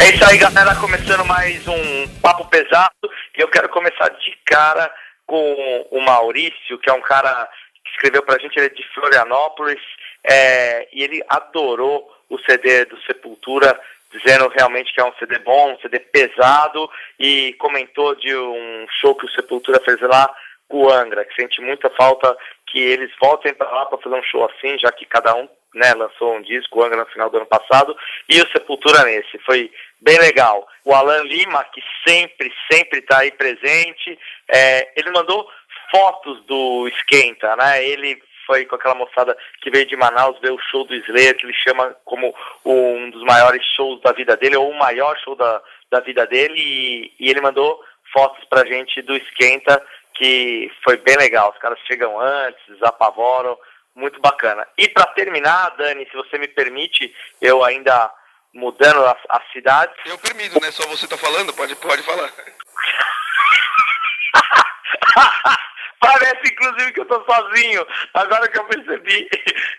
É isso aí, galera. Começando mais um Papo Pesado. E eu quero começar de cara com o Maurício, que é um cara escreveu pra gente, ele é de Florianópolis. é, e ele adorou o CD do Sepultura, dizendo realmente que é um CD bom, um CD pesado. E comentou de um show que o Sepultura fez lá com o Angra, que sente muita falta que eles voltem para lá para fazer um show assim, já que cada um né, lançou um disco, o Angra no final do ano passado, e o Sepultura nesse. Foi bem legal. O Alan Lima, que sempre, sempre está aí presente, é, ele mandou fotos do Esquenta, né? Ele foi com aquela moçada que veio de Manaus ver o show do Slayer, que ele chama como um dos maiores shows da vida dele, ou o maior show da, da vida dele, e, e ele mandou fotos pra gente do Esquenta, que foi bem legal. Os caras chegam antes, apavoram, muito bacana. E para terminar, Dani, se você me permite, eu ainda mudando as, as cidades. Eu permito, né? Só você tá falando, pode, pode falar. Parece inclusive que eu tô sozinho, agora que eu percebi.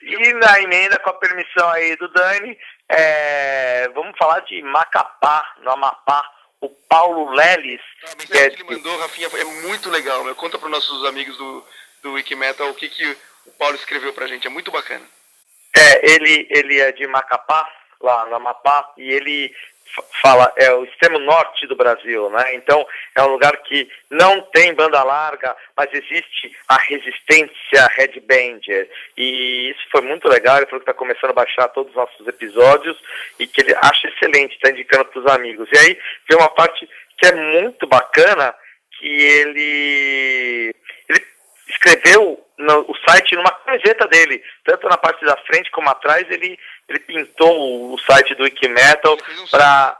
E na emenda, com a permissão aí do Dani, é, vamos falar de Macapá, no Amapá. O Paulo Leles. A mensagem que ele mandou, Rafinha, é muito legal. Conta para os nossos amigos do, do Wikimetal o que, que o Paulo escreveu pra gente. É muito bacana. É, ele, ele é de Macapá, lá no Amapá, e ele fala, é o extremo norte do Brasil, né? Então é um lugar que não tem banda larga, mas existe a resistência headbanger. E isso foi muito legal, ele falou que está começando a baixar todos os nossos episódios e que ele acha excelente, está indicando para os amigos. E aí vem uma parte que é muito bacana, que ele, ele escreveu no, o site numa camiseta dele, tanto na parte da frente como atrás, ele, ele pintou o, site do Wikimetal para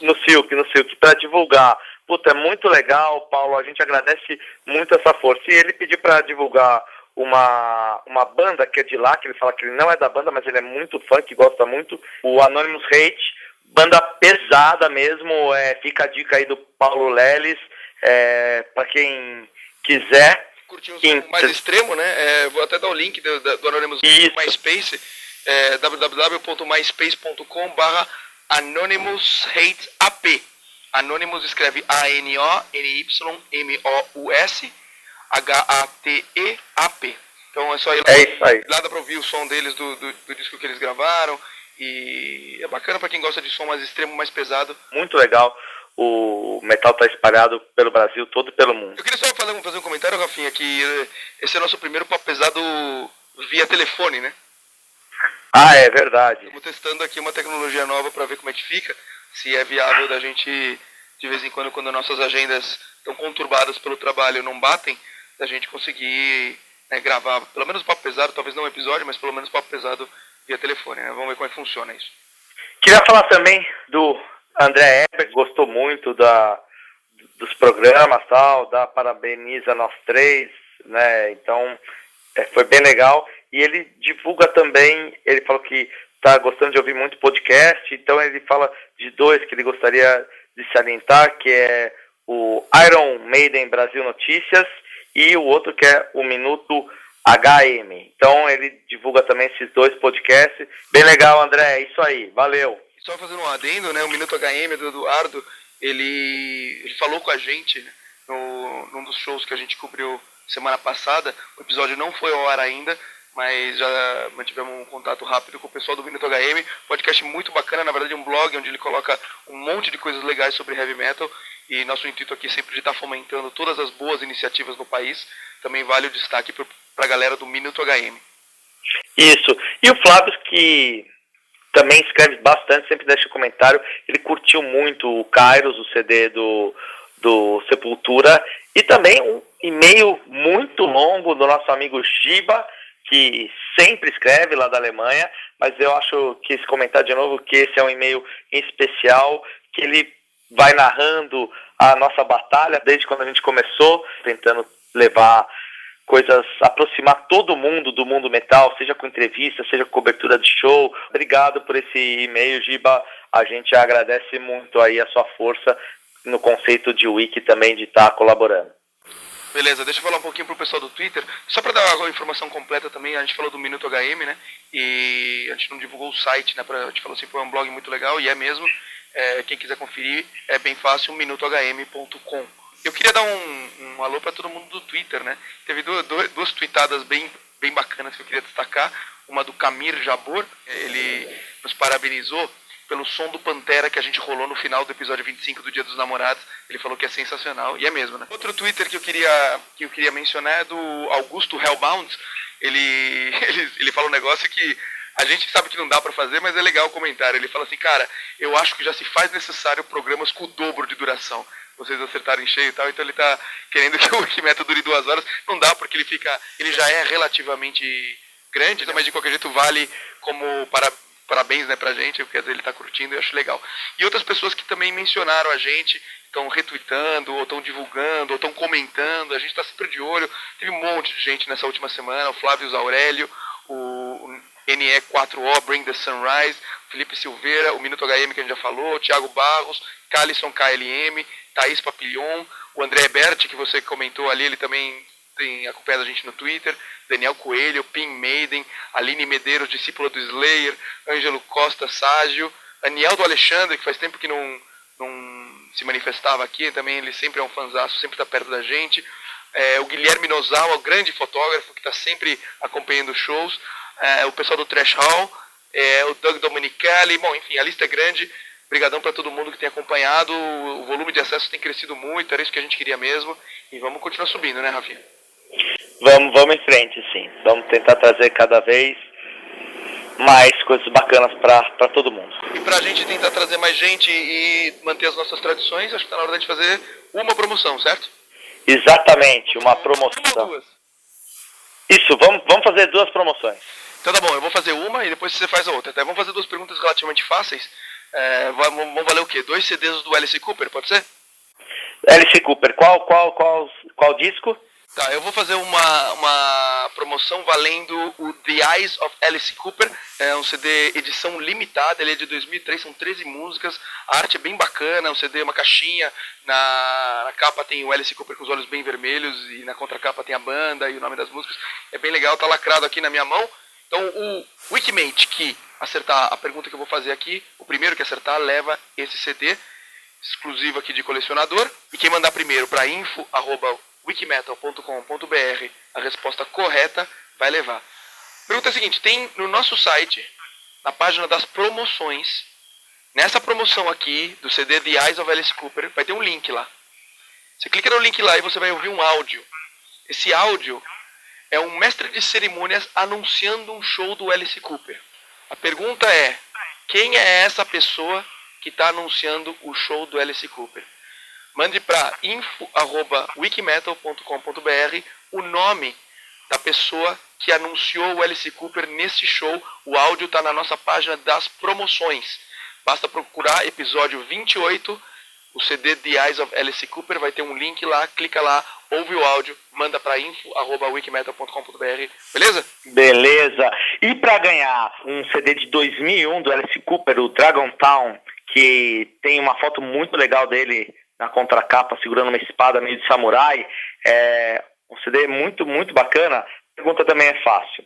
no Silk, no Silk, para divulgar. Puta, é muito legal, Paulo, a gente agradece muito essa força. E ele pediu para divulgar uma, uma banda que é de lá, que ele fala que ele não é da banda, mas ele é muito fã, que gosta muito, o Anonymous Hate, banda pesada mesmo, é, fica a dica aí do Paulo Leles, é, para quem quiser. Curtiu um som mais extremo, né? É, vou até dar o link do, do Anonymous MySpace, é, www.myspace.com barra Anonymous Hate AP. Anonymous escreve A-N-O-N-Y-M-O-U-S H-A-T-E-A-P. Então é só ir lá. É isso aí. Lá dá pra ouvir o som deles do, do, do disco que eles gravaram. E é bacana pra quem gosta de som mais extremo, mais pesado. Muito legal. O metal está espalhado pelo Brasil todo e pelo mundo. Eu queria só fazer, um- fazer um comentário, Rafinha, que eh, esse é o nosso primeiro papo pesado via telefone, né? Ah, é verdade. Estamos testando aqui uma tecnologia nova para ver como é que fica, se é viável da gente, de vez em quando, quando nossas agendas estão conturbadas pelo trabalho não batem, da gente conseguir né, gravar, pelo menos papo pesado, talvez não um episódio, mas pelo menos papo pesado via telefone. né? Vamos ver como é que funciona isso. Queria falar também do André Eber, que gostou muito da, dos programas tal, da parabeniza nós três, né? Então é, foi bem legal. E ele divulga também, ele falou que está gostando de ouvir muito podcast, então ele fala de dois que ele gostaria de salientar, que é o Iron Maiden Brasil Notícias e o outro que é o Minuto HM. Então ele divulga também esses dois podcasts. Bem legal, André, é isso aí. Valeu. Só fazendo um adendo, né? O Minuto HM do Eduardo, ele, ele falou com a gente né, no, num dos shows que a gente cobriu semana passada. O episódio não foi ao ar ainda, mas já mantivemos um contato rápido com o pessoal do Minuto HM. Podcast muito bacana, na verdade, um blog onde ele coloca um monte de coisas legais sobre heavy metal. E nosso intuito aqui é sempre de estar fomentando todas as boas iniciativas no país. Também vale o destaque para a galera do Minuto HM. Isso. E o Flávio, que também escreve bastante, sempre deixa comentário. Ele curtiu muito o Kairos, o CD do, do Sepultura. E também um e-mail muito longo do nosso amigo Giba, que sempre escreve lá da Alemanha. Mas eu acho que esse comentário de novo, que esse é um e-mail em especial, que ele vai narrando a nossa batalha desde quando a gente começou, tentando levar coisas, aproximar todo mundo do mundo metal, seja com entrevista, seja com cobertura de show. Obrigado por esse e-mail, Giba. A gente agradece muito aí a sua força no conceito de wiki também de estar colaborando. Beleza, deixa eu falar um pouquinho pro pessoal do Twitter. Só para dar a informação completa também, a gente falou do Minuto HM, né? E a gente não divulgou o site, né? Pra, a gente falou assim, foi um blog muito legal, e é mesmo. É, quem quiser conferir, é bem fácil, minutohm.com. Eu queria dar um, um alô para todo mundo do Twitter, né? Teve duas, duas, duas tweetadas bem, bem bacanas que eu queria destacar. Uma do Camir Jabor, ele nos parabenizou pelo som do Pantera que a gente rolou no final do episódio 25 do Dia dos Namorados. Ele falou que é sensacional, e é mesmo, né? Outro Twitter que eu queria, que eu queria mencionar é do Augusto Hellbound. Ele, ele, ele fala um negócio que a gente sabe que não dá pra fazer, mas é legal o comentário. Ele fala assim, cara, eu acho que já se faz necessário programas com o dobro de duração. Vocês acertarem cheio e tal, então ele tá querendo que o Wikimedia dure duas horas. Não dá, porque ele fica. Ele já é relativamente grande, mas de qualquer jeito vale como para, parabéns né, pra gente, porque ele tá curtindo e acho legal. E outras pessoas que também mencionaram a gente, estão retweetando, ou estão divulgando, ou estão comentando, a gente tá sempre de olho. Teve um monte de gente nessa última semana, o Flávio Aurélio, o NE4O, Bring the Sunrise, Felipe Silveira, o Minuto HM que a gente já falou, Thiago Barros, Calisson KLM, Thaís Papillon, o André Berti, que você comentou ali, ele também tem acompanhado a gente no Twitter, Daniel Coelho, Pim Maiden, Aline Medeiros, discípula do Slayer, Ângelo Costa Ságio, Aniel do Alexandre, que faz tempo que não, não se manifestava aqui, também ele sempre é um fanzaço, sempre está perto da gente. É, o Guilherme Nozawa, o grande fotógrafo que está sempre acompanhando shows. É, o pessoal do Trash Hall, é, o Doug Domenicali, bom, enfim, a lista é grande. Obrigadão para todo mundo que tem acompanhado. O volume de acesso tem crescido muito, era isso que a gente queria mesmo. E vamos continuar subindo, né, Rafinha? Vamos, vamos em frente, sim. Vamos tentar trazer cada vez mais coisas bacanas para todo mundo. E para a gente tentar trazer mais gente e manter as nossas tradições, acho que está na hora de fazer uma promoção, certo? Exatamente, uma promoção. Isso, vamos, vamos fazer duas promoções. Então tá bom, eu vou fazer uma e depois você faz a outra. Tá? Vamos fazer duas perguntas relativamente fáceis. É, vão valer o quê? Dois CDs do Alice Cooper, pode ser? Alice Cooper, qual, qual, qual, qual disco? Tá, eu vou fazer uma, uma promoção valendo o The Eyes of Alice Cooper. É um CD edição limitada, ele é de 2003, são 13 músicas. A arte é bem bacana, um CD, uma caixinha. Na, na capa tem o Alice Cooper com os olhos bem vermelhos e na contracapa tem a banda e o nome das músicas. É bem legal, tá lacrado aqui na minha mão. Então o Wikimate que acertar a pergunta que eu vou fazer aqui, o primeiro que acertar leva esse CD exclusivo aqui de colecionador. E quem mandar primeiro para info@wikimetal.com.br a resposta correta vai levar. Pergunta é a seguinte, tem no nosso site, na página das promoções, nessa promoção aqui do CD The Eyes of Alice Cooper, vai ter um link lá. Você clica no link lá e você vai ouvir um áudio. Esse áudio é um mestre de cerimônias anunciando um show do Alice Cooper. A pergunta é: quem é essa pessoa que está anunciando o show do Alice Cooper? Mande para info@wikimetal.com.br o nome da pessoa que anunciou o Alice Cooper nesse show. O áudio está na nossa página das promoções. Basta procurar episódio 28, o CD The Eyes of Alice Cooper, vai ter um link lá, clica lá, ouve o áudio, manda para info@wikimetal.com.br. Beleza? Beleza. E para ganhar um CD de 2001 do Alice Cooper, o Dragon Town, que tem uma foto muito legal dele na contracapa segurando uma espada meio de samurai, é um CD muito, muito bacana. A pergunta também é fácil.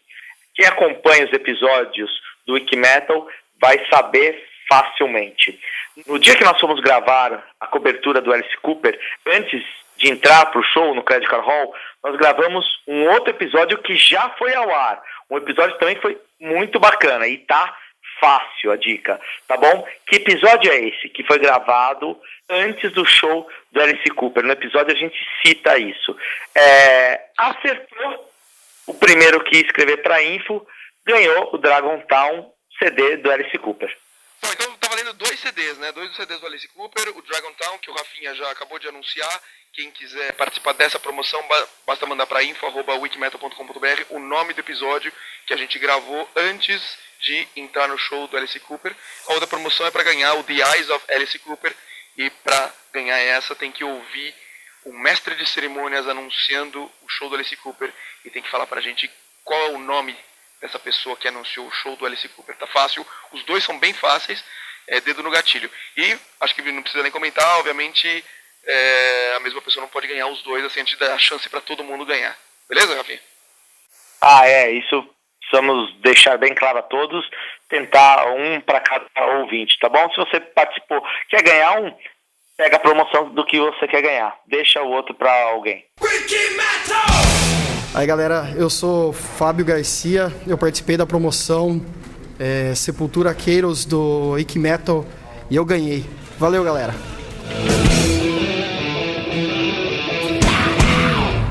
Quem acompanha os episódios do Wikimetal vai saber facilmente. No dia que nós fomos gravar a cobertura do Alice Cooper, antes de entrar para o show no Credit Card Hall, nós gravamos um outro episódio que já foi ao ar. Um episódio também que foi muito bacana e tá fácil a dica, tá bom? Que episódio é esse? Que foi gravado antes do show do Alice Cooper. No episódio a gente cita isso. É, acertou o primeiro que escrever para info, ganhou o Dragon Town CD do Alice Cooper. Bom, então tá valendo dois CDs, né? Dois CDs do Alice Cooper, o Dragon Town, que o Rafinha já acabou de anunciar. Quem quiser participar dessa promoção, ba- basta mandar para info.wikimetal.com.br o nome do episódio que a gente gravou antes de entrar no show do Alice Cooper. A outra promoção é para ganhar o The Eyes of Alice Cooper. E para ganhar essa tem que ouvir o mestre de cerimônias anunciando o show do Alice Cooper e tem que falar pra gente qual é o nome dessa pessoa que anunciou o show do Alice Cooper. Tá fácil, os dois são bem fáceis, é dedo no gatilho. E acho que não precisa nem comentar, obviamente é, a mesma pessoa não pode ganhar os dois, assim a gente dá a chance pra todo mundo ganhar. Beleza, Rafinha? Ah, é, isso precisamos deixar bem claro a todos, tentar um para cada ouvinte, tá bom? Se você participou, quer ganhar um, pega a promoção do que você quer ganhar, deixa o outro para alguém. Aí galera, eu sou Fábio Garcia, eu participei da promoção é, Sepultura Queiros do Ike Metal e eu ganhei. Valeu galera!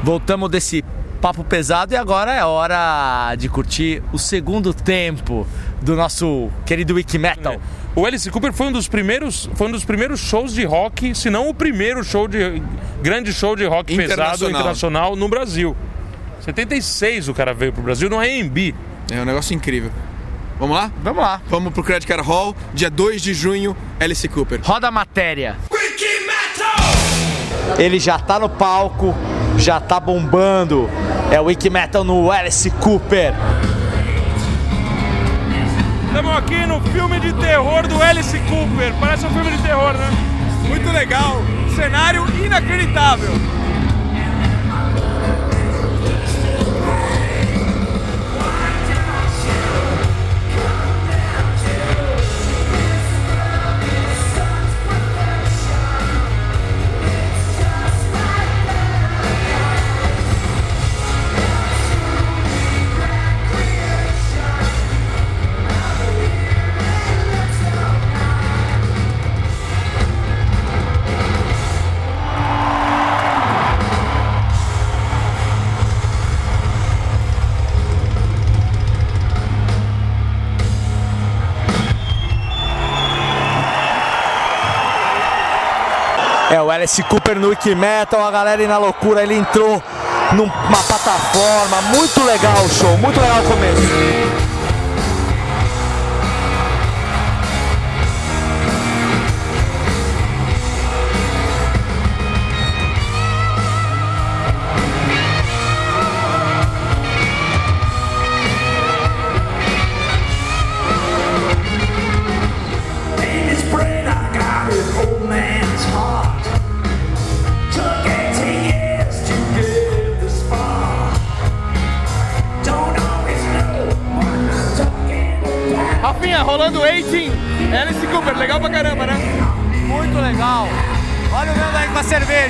Voltamos desse papo pesado e agora é hora de curtir o segundo tempo do nosso querido Wiki Metal. O Alice Cooper foi um dos primeiros, foi um dos primeiros shows de rock, se não o primeiro show de grande show de rock pesado Internacional. internacional no Brasil. 76 o cara veio pro Brasil no AMB. É um negócio incrível. Vamos lá? Vamos lá. Vamos pro Credit Card Hall, dia 2 de junho, Alice Cooper. Roda a matéria. Ele já tá no palco, já tá bombando. É o Wiki Metal no Alice Cooper. Estamos aqui no filme de terror do Alice Cooper. Parece um filme de terror, né? Muito legal. Cenário inacreditável. É, o Alice Cooper no Metal, a galera aí na loucura, ele entrou numa plataforma, muito legal o show, muito legal o começo.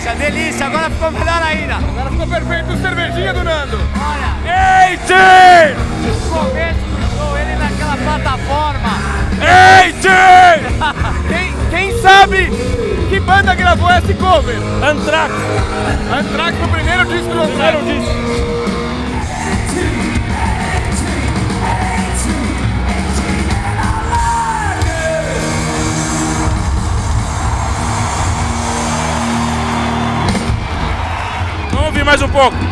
Cerveja, delícia, agora ficou melhor ainda. Agora ficou perfeito, cervejinha do Nando. Olha. Eighteen! O começo do show, ele naquela plataforma. Eighteen! quem, quem sabe que banda gravou esse cover? Anthrax. Anthrax no primeiro disco do Anthrax. Primeiro disco. Mais um pouco.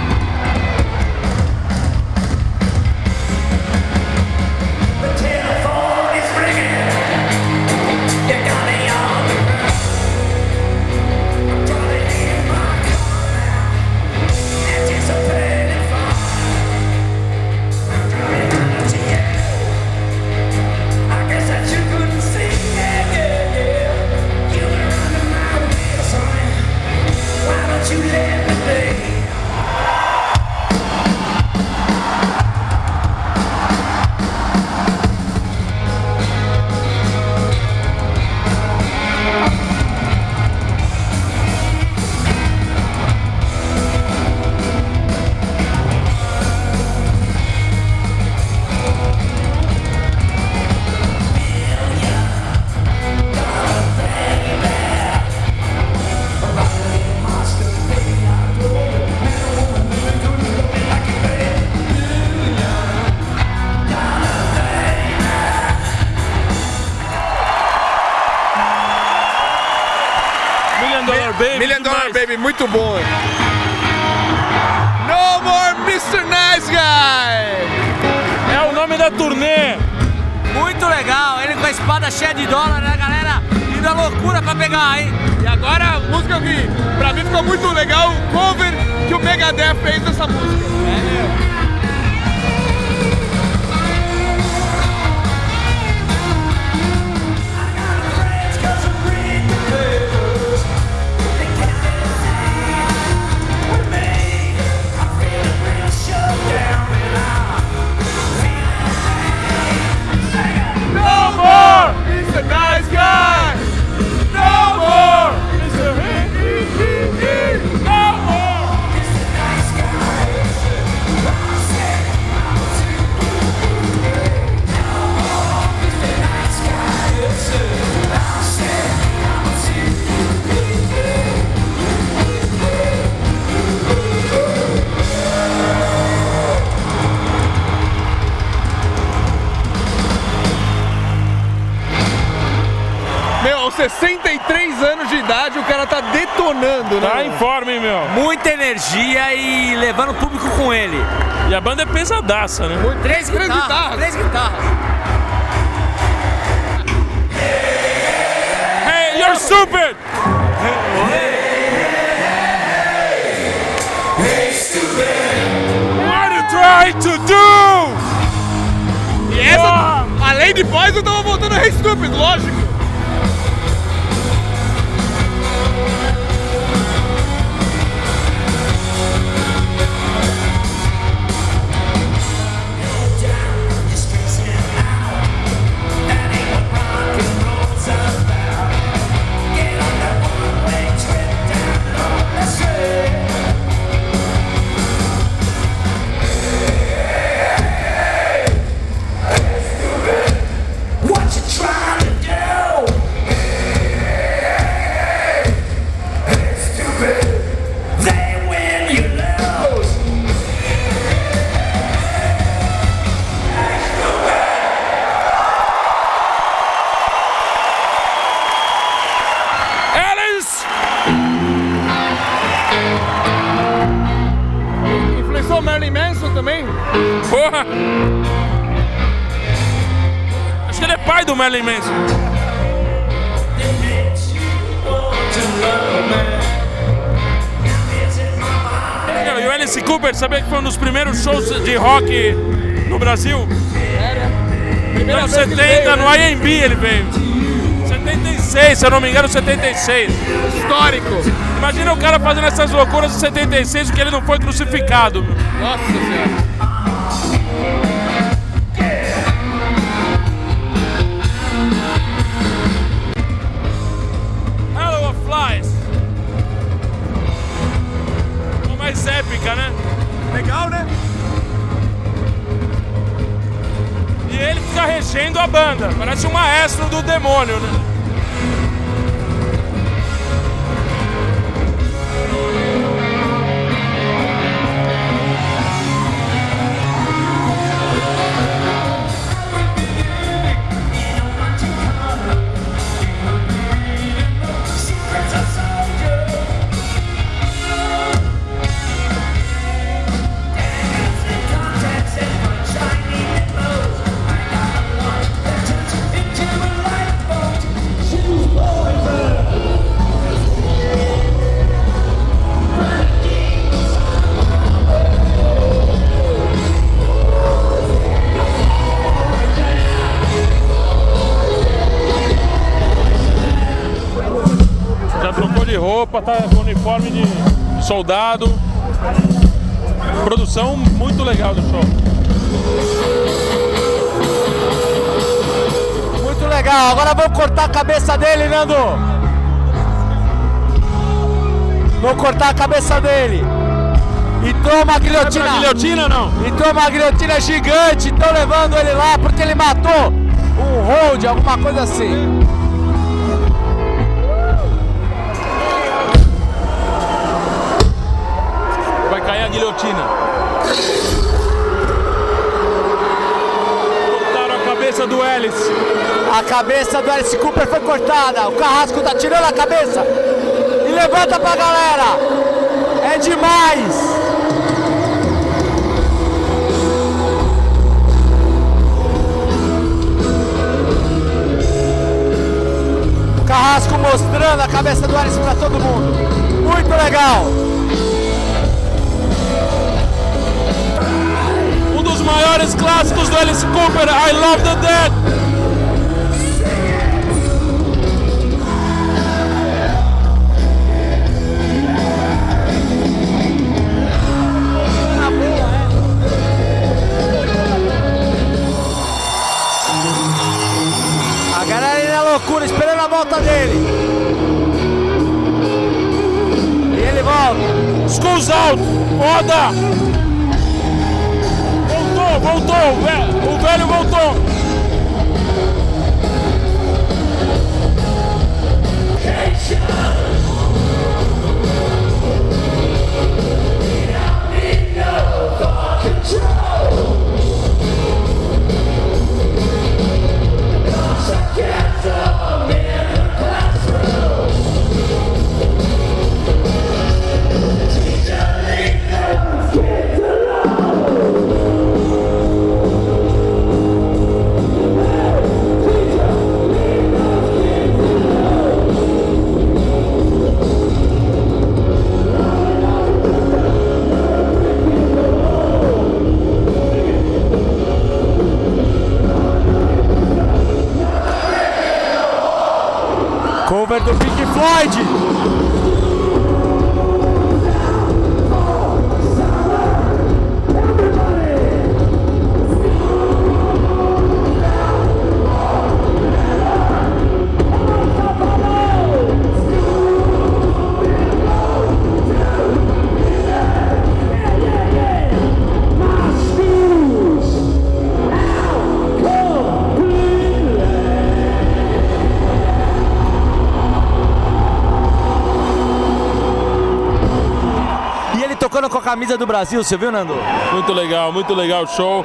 Muito bom. No more Mr. Nice Guy! É o nome da turnê. Muito legal, ele com a espada cheia de dólar, né, galera? Indo à loucura pra pegar, hein? E agora a música que pra mim ficou muito legal, o cover que o Megadeth fez dessa música. É, meu. Nice Guy! 63 anos de idade o cara tá detonando, né? Tá em forma, hein, meu? Muita energia e levando o público com ele. E a banda é pesadaça, né? Três Três guitarras. guitarras. Três guitarras. Hey, you're stupid! What are you trying to do? E essa, além Aí depois eu tava voltando a Hey Stupid, lógico. Do Marilyn Manson. Não, E o Alice Cooper, sabia que foi um dos primeiros shows de rock no Brasil? Que ele 70, veio, no né? IMB ele veio. 76, se eu não me engano, 76. Histórico. Imagina o cara fazendo essas loucuras em 76 porque ele não foi crucificado. Nossa senhora. Parece um maestro do demônio, né? Roupa, tá com uniforme de soldado. Produção muito legal do show. Muito legal. Agora vamos cortar a cabeça dele, Nando. Vamos cortar a cabeça dele. E toma a guilhotina. Pra guilhotina, não? E toma a guilhotina gigante. Estão levando ele lá porque ele matou um hold, alguma coisa assim. Cair a guilhotina. Cortaram a cabeça do Alice. A cabeça do Alice Cooper foi cortada. O carrasco tá tirando a cabeça. E levanta pra galera. É demais. Carrasco mostrando a cabeça do Alice pra todo mundo. Muito legal. Maiores clássicos do Alice Cooper, I Love the Dead. A galera aí na loucura, esperando a volta dele. E ele volta. Schools out! Foda! Voltou! O ve- O velho voltou! do Pink Floyd. Camisa do Brasil, você viu, Nando? Muito legal, muito legal o show.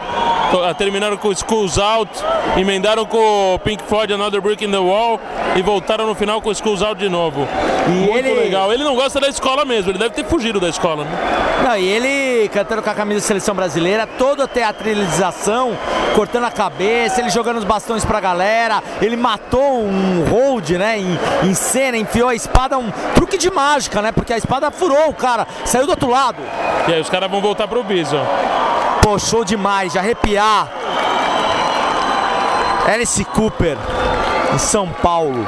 Ah, Terminaram com Schools Out, emendaram com o Pink Floyd Another Brick in the Wall e voltaram no final com Schools Out de novo. muito ele- legal. Ele não gosta da escola mesmo, ele deve ter fugido da escola, né? Não, e ele cantando com a camisa da seleção brasileira, toda a teatralização, cortando a cabeça, ele jogando os bastões pra galera, ele matou um hold, né, em, em cena, enfiou a espada, um truque de mágica, né, porque a espada furou o cara, saiu do outro lado. E aí os caras vão voltar pro bis, ó. Pô, show demais, de arrepiar. Alice Cooper, em São Paulo.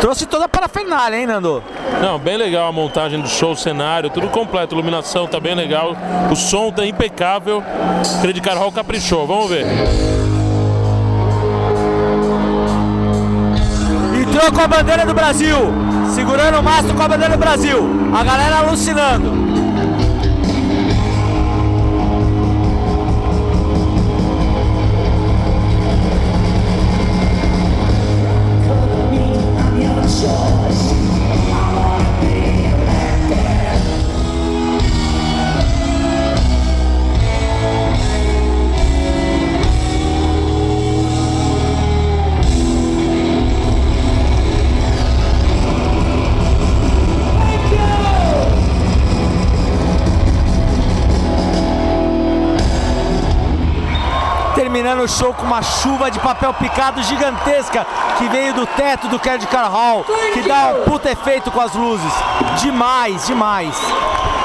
Trouxe toda a parafernália, hein, Nando? Não, bem legal a montagem do show, o cenário, tudo completo, a iluminação tá bem legal, o som tá impecável. Credit Card Hall caprichou, vamos ver. Entrou com a bandeira do Brasil, segurando o mastro com a bandeira do Brasil. A galera alucinando. Terminando o show com uma chuva de papel picado gigantesca que veio do teto do Credit Car Hall, que dá um puta efeito com as luzes. Demais, demais.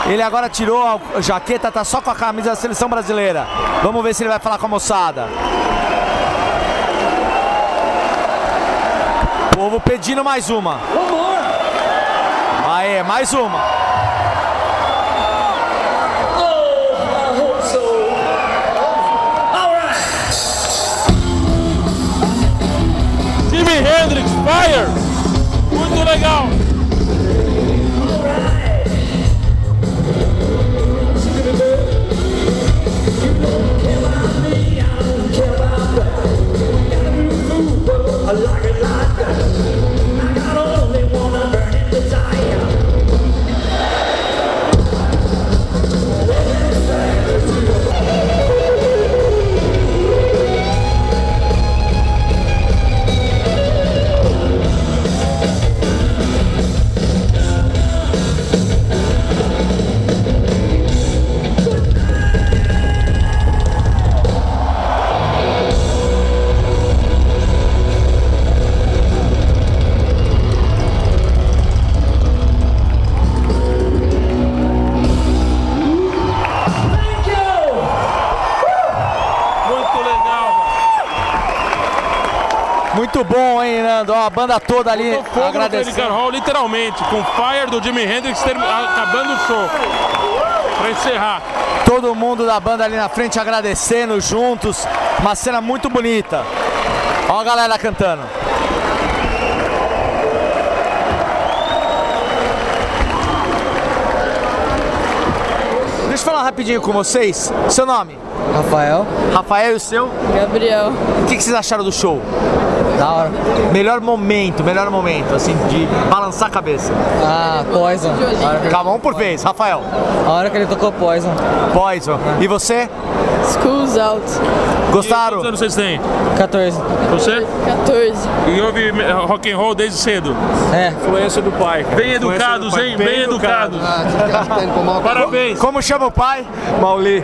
Ele agora tirou a jaqueta, tá só com a camisa da seleção brasileira. Vamos ver se ele vai falar com a moçada. Povo pedindo mais uma. Aê, mais uma. Fire! Muito legal! Muito bom, hein, Nando? Ó, a banda toda ali Fogo agradecendo. Hall, literalmente, com Fire do Jimi Hendrix termi- acabando o show. Pra encerrar. Todo mundo da banda ali na frente agradecendo juntos. Uma cena muito bonita. Ó a galera cantando. Deixa eu falar rapidinho com vocês. Seu nome? Rafael. Rafael e o seu? Gabriel. O que, que vocês acharam do show? Da hora. Melhor momento, melhor momento, assim, de balançar a cabeça. Ah, Poison. Calma, um por vez. Rafael. A hora que ele tocou Poison. Poison. E você? Schools Out. Gostaram? Quantos anos vocês têm? 14. Você? 14. E ouve eh, rock and roll desde cedo? É. Influência do pai. cara. Bem educados, hein? Bem educados. Parabéns. Como chama o pai? Mauli.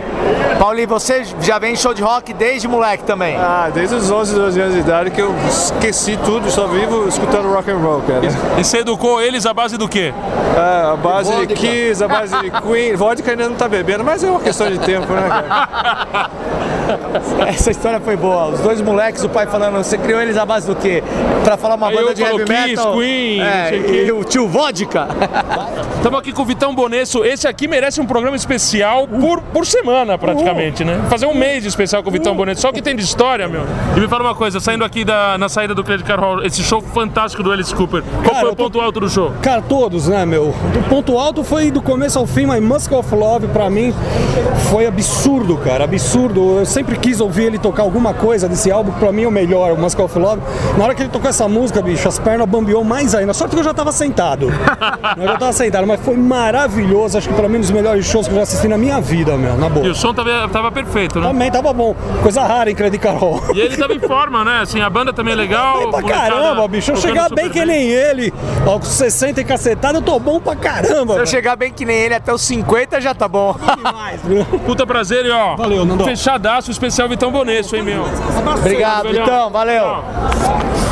Pauli, você já vem em show de rock desde moleque também? Ah, desde os 11, 12 anos de idade que eu esqueci tudo, só vivo escutando rock and roll, cara. E você educou eles à base do quê? Ah, a base de Kiss, a base de Queen. Vodka ainda não tá bebendo, mas é uma questão de tempo, né, cara? Essa história foi boa. Os dois moleques, o pai falando, você criou eles à base do quê? Pra falar uma Aí banda eu de heavy Kiss, metal. Queen, é, o e o tio Vodka. Estamos aqui com o Vitão Bonesso. Esse aqui merece um programa especial por, por semana, praticamente, né? Fazer um mês de especial com o Vitão Bonesso. Só o que tem de história, meu. E me fala uma coisa, saindo aqui da, na saída do Credit Card Hall, esse show fantástico do Alice Cooper. Qual foi o ponto alto do show? Cara, todos, né, meu? O ponto alto foi do começo ao fim, mas Musk of Love pra mim foi absurdo, cara, absurdo. Eu sempre quis ouvir ele tocar alguma coisa desse álbum, que pra mim é o melhor, o Musk of Love. Na hora que ele tocou essa música, bicho, as pernas bambeou mais ainda. Sorte que eu já tava sentado. eu já tava sentado, mas foi maravilhoso. Acho que pra mim um dos melhores shows que eu já assisti na minha vida, meu, na boa. E o som tava, tava perfeito, né? Também tava bom. Coisa rara em Credit Card Hall. E ele tava em forma, né? Assim, a banda também é legal. Pra molecada caramba, bicho. Eu chegar bem que nem ele, aos 60 e cacetada, eu tô bom pra caramba. Se eu chegar bem que nem ele até os 50 já tá bom. Puta prazer e ó. Valeu, Nando. Fechadaço, especial Vitão Bonesso, hein, meu? Obrigado. Vitão, valeu.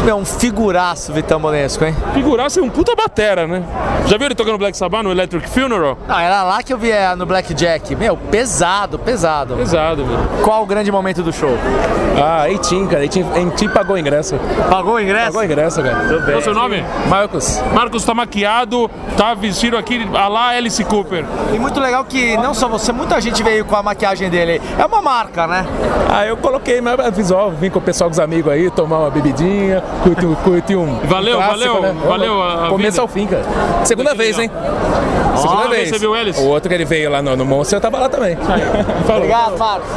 Meu, um figuraço, Vitão Bonesco, hein? Figuraça é um puta batera, né? Já viu ele tocando Black Sabbath no Electric Funeral? Não, era lá que eu vi é, no Blackjack. Meu, pesado, pesado. Pesado, velho. Qual o grande momento do show? Ah, Eitin, cara. Eitin, pagou o ingresso. Pagou o ingresso? Pagou o ingresso, cara. Qual é o seu nome? Marcos. Marcos tá maquiado, tá vestido aqui a lá Alice Cooper. E muito legal que não só você, muita gente veio com a maquiagem dele. É uma marca, né? Ah, eu coloquei meu visual, vim com o pessoal, com os amigos aí, tomar uma bebidinha, curtir um, curtir um Valeu, um clássico, valeu, né? valeu a- a Começo ao fim, cara. Segunda vez, legal. hein? Segunda Ah, vez. você viu eles? O outro que ele veio lá no, no Monstro, eu tava lá também. Obrigado, Marcos.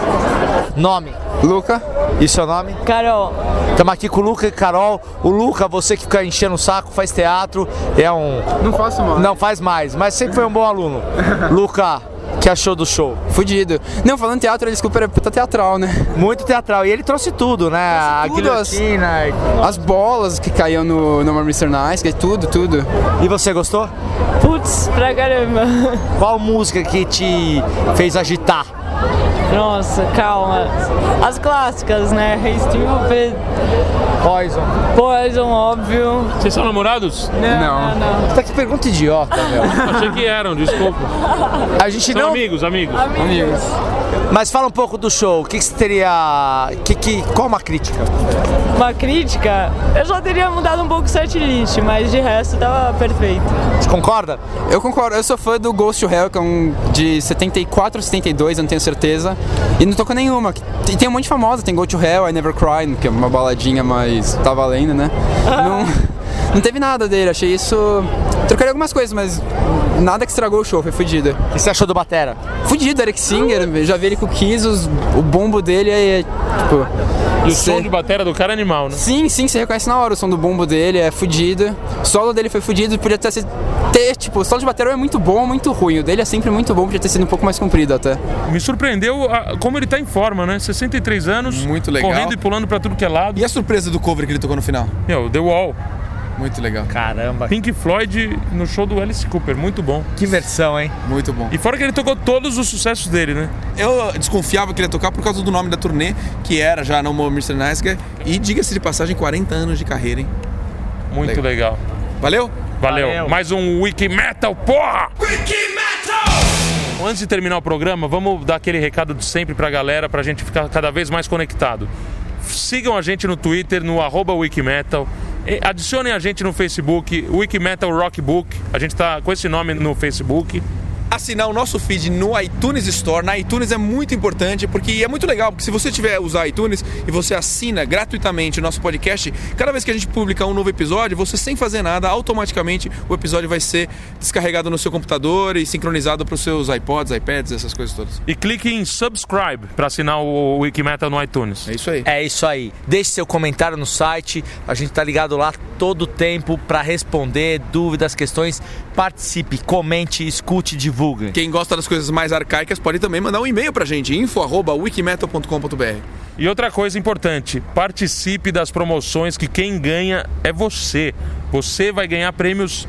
Nome? Luca. E seu nome? Carol. Estamos aqui com o Luca e Carol. O Luca, você que fica enchendo o saco, faz teatro, é um. Não faço mais. Não faz mais, mas sempre foi um bom aluno. Luca, que achou do show? Fudido. Não, falando em teatro, a desculpa era puta teatral, né? Muito teatral. E ele trouxe tudo, né? a tudo, as- guilhotina. e- As bolas que caíam no, no Mr. Nice, que tudo, tudo. E você gostou? Putz, pra caramba. Qual música que te fez agitar? Nossa, calma. As clássicas, né? Hey Stupid, Poison. Poison, óbvio. Vocês são namorados? Não, não, não. Tá que pergunta idiota, meu. Achei que eram, desculpa. A gente São não. Amigos, amigos. Amigos. Mas fala um pouco do show. O que, que você teria. Que, que, qual uma crítica? Uma crítica, eu só teria mudado um pouco o setlist, mas de resto tava perfeito. Você concorda? Eu concordo, eu sou fã do Ghost to Hell, que é um de 74 ou 72, eu não tenho certeza. E não tocou nenhuma. E tem um monte de famosa, tem Go to Hell, I Never Cry, que é uma baladinha, mas tá valendo, né? Não, não teve nada dele, achei isso. Trocaria algumas coisas, mas nada que estragou o show, foi fudido. O que você achou do Batera? Fudido, Eric Singer, eu já vi ele com o Kiss, os- o bombo dele é, é, tipo. E o cê- som de bateria do cara é animal, né? Sim, sim, você reconhece na hora o som do bombo dele, é fudido. O solo dele foi fudido, podia ter, sido- ter tipo, o solo de bateria é muito bom, muito ruim. O dele é sempre muito bom, podia ter sido um pouco mais comprido até. Me surpreendeu a- como ele tá em forma, né? 63 anos. Muito legal. Correndo e pulando pra tudo que é lado. E a surpresa do cover que ele tocou no final? Meu, The Wall. Muito legal. Caramba. Pink Floyd no show do Alice Cooper, muito bom. Que versão, hein? Muito bom. E fora que ele tocou todos os sucessos dele, né? Eu desconfiava que ele ia tocar por causa do nome da turnê, que era já No More Mr. Nice Guy. E diga-se de passagem, 40 anos de carreira, hein? Muito legal. Valeu? Valeu. Valeu. Mais um Wiki Metal, porra! Wiki Metal! Antes de terminar o programa, vamos dar aquele recado de sempre pra galera, pra gente ficar cada vez mais conectado. Sigam a gente no Twitter, no arroba Wikimetal. Adicionem a gente no Facebook, Wikimetal Rockbook. A gente tá com esse nome no Facebook. Assinar o nosso feed no iTunes Store. Na iTunes é muito importante porque é muito legal, porque se você tiver usar iTunes e você assina gratuitamente o nosso podcast, cada vez que a gente publicar um novo episódio, você sem fazer nada, automaticamente o episódio vai ser descarregado no seu computador e sincronizado para os seus iPods, iPads, essas coisas todas. E clique em subscribe para assinar o Wikimetal no iTunes. É isso aí. É isso aí. Deixe seu comentário no site. A gente tá ligado lá todo o tempo para responder dúvidas, questões. Participe, comente, escute, divulgue. Quem gosta das coisas mais arcaicas pode também mandar um e-mail pra gente, info@wikimetal.com.br. E outra coisa importante, participe das promoções que quem ganha é você. Você vai ganhar prêmios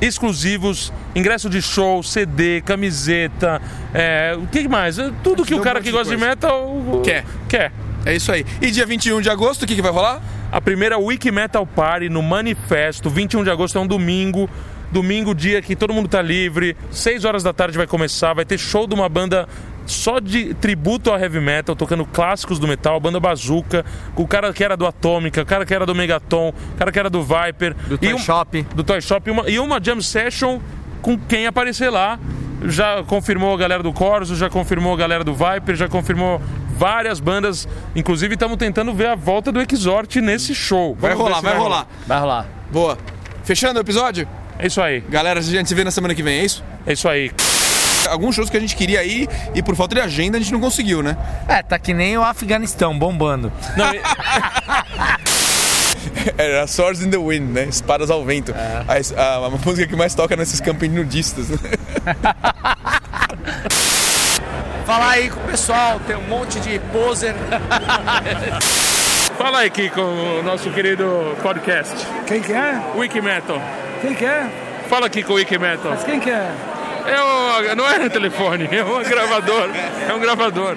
exclusivos, ingresso de show, CD, camiseta, é, o que mais? Tudo que o cara que gosta de metal Quer. quer. É isso aí. E dia 21 de agosto, o que, que vai rolar? A primeira Wiki Metal Party no Manifesto, 21 de agosto é um domingo. Domingo, dia que todo mundo tá livre, 6 horas da tarde vai começar, vai ter show de uma banda só de tributo ao heavy metal, tocando clássicos do metal, a banda Bazooka, o cara que era do Atômica, o cara que era do Megaton, o cara que era do Viper. Do Toy Shop. Do Toy Shop. E uma, e uma jam session com quem aparecer lá. Já confirmou a galera do Corso, já confirmou a galera do Viper, já confirmou várias bandas. Inclusive, estamos tentando ver a volta do Exort nesse show. Vai Vamos ver rolar, vai rolar. Vai rolar. Boa. Fechando o episódio? É isso aí. Galera, a gente se vê na semana que vem, é isso? É isso aí. Alguns shows que a gente queria ir e por falta de agenda a gente não conseguiu, né? É, tá que nem o Afeganistão, bombando. Não, e- Era Swords in the Wind, né? Espadas ao vento. A, a- a música que mais toca nesses campos nudistas. né? Falar aí com o pessoal, tem um monte de poser. Fala aí, Kiko, o nosso querido podcast. Quem que é? Wiki Metal. Quem que é? Fala aqui com o Wiki Metal. Mas quem que é? É o, não é no telefone, é um gravador. É um gravador.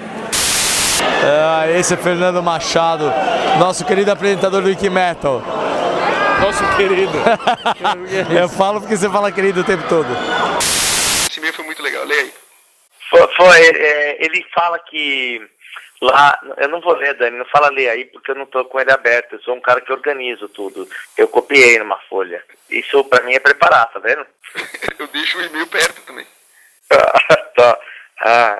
Ah, esse é Fernando Machado, nosso querido apresentador do Wiki Metal. Nosso querido. Eu falo porque você fala querido o tempo todo. Esse e-mail foi muito legal, leia aí. Foi, foi, é, ele fala que lá, eu não vou ler, Dani, não fala ler aí porque eu não tô com ele aberto, eu sou um cara que organizo tudo. Eu copiei numa folha. Isso pra mim é preparar, tá vendo? Eu deixo o e-mail perto também. tá. Ah.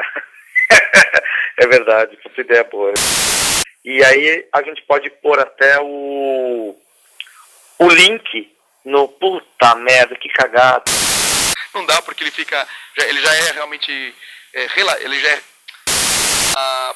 é verdade, puta ideia boa. E aí a gente pode pôr até o o link no puta merda, que cagada. Não dá porque ele fica. já- ele já é realmente. é, ele já é.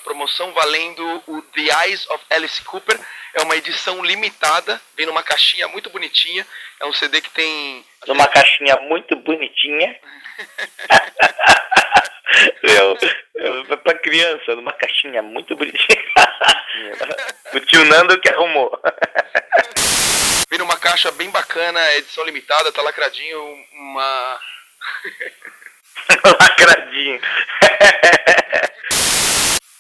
Promoção valendo o The Eyes of Alice Cooper. É uma edição limitada, vem numa caixinha muito bonitinha. É um CD que tem. Numa caixinha muito bonitinha. Meu, eu- pra criança, numa caixinha muito bonitinha. o tio Nando que arrumou. Vem numa caixa bem bacana, é edição limitada, tá lacradinho, uma. Lacradinho.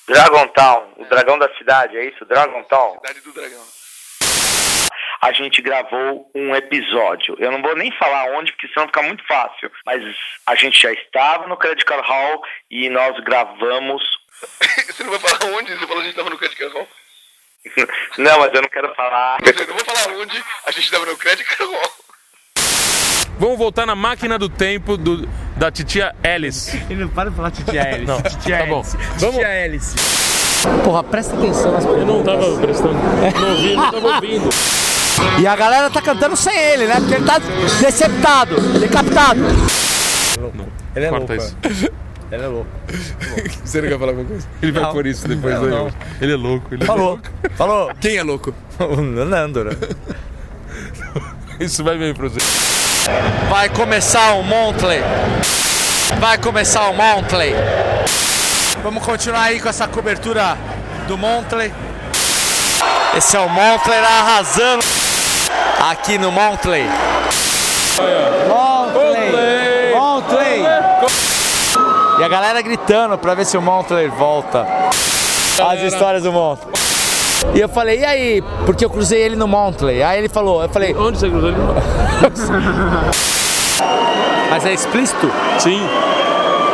Dragon Town, o dragão da cidade, é isso? Dragon Town. Cidade do Dragão. A gente gravou um episódio. Eu não vou nem falar onde, porque senão fica muito fácil. Mas a gente já estava no Credit Card Hall e nós gravamos. Você não vai falar onde? Você falou que a gente tava no Credit Card Hall. não, mas eu não quero falar. Eu não vou falar onde a gente tava no Credit Card Hall. Vamos voltar na máquina do tempo do, da titia Alice. Ele não para de falar titia Alice. Não, titia tá bom. Alice. Vamos- Titia Alice. Porra, presta atenção nas Eu não tava prestando. Não ouvi, não tava ouvindo. E a galera tá cantando sem ele, né? Porque ele tá deceptado, decapitado. Ele é Corta louco. isso. Ele é louco. Você não quer falar alguma coisa? Ele vai Não. por isso depois. Não, né? não. Ele é louco. Ele é Falou. louco. Falou. Quem é louco? O Nando, né? Isso vai bem você. Vai começar o Montley. Vai começar o Montley. Vamos continuar aí com essa cobertura do Montley. Esse é o Montley arrasando aqui no Montley. Montley! Montley! E a galera gritando pra ver se o Montley volta. As histórias do Montley. E eu falei, e aí? Porque eu cruzei ele no Montley. Aí ele falou, eu falei. Onde você cruzou ele? Mas é explícito? Sim.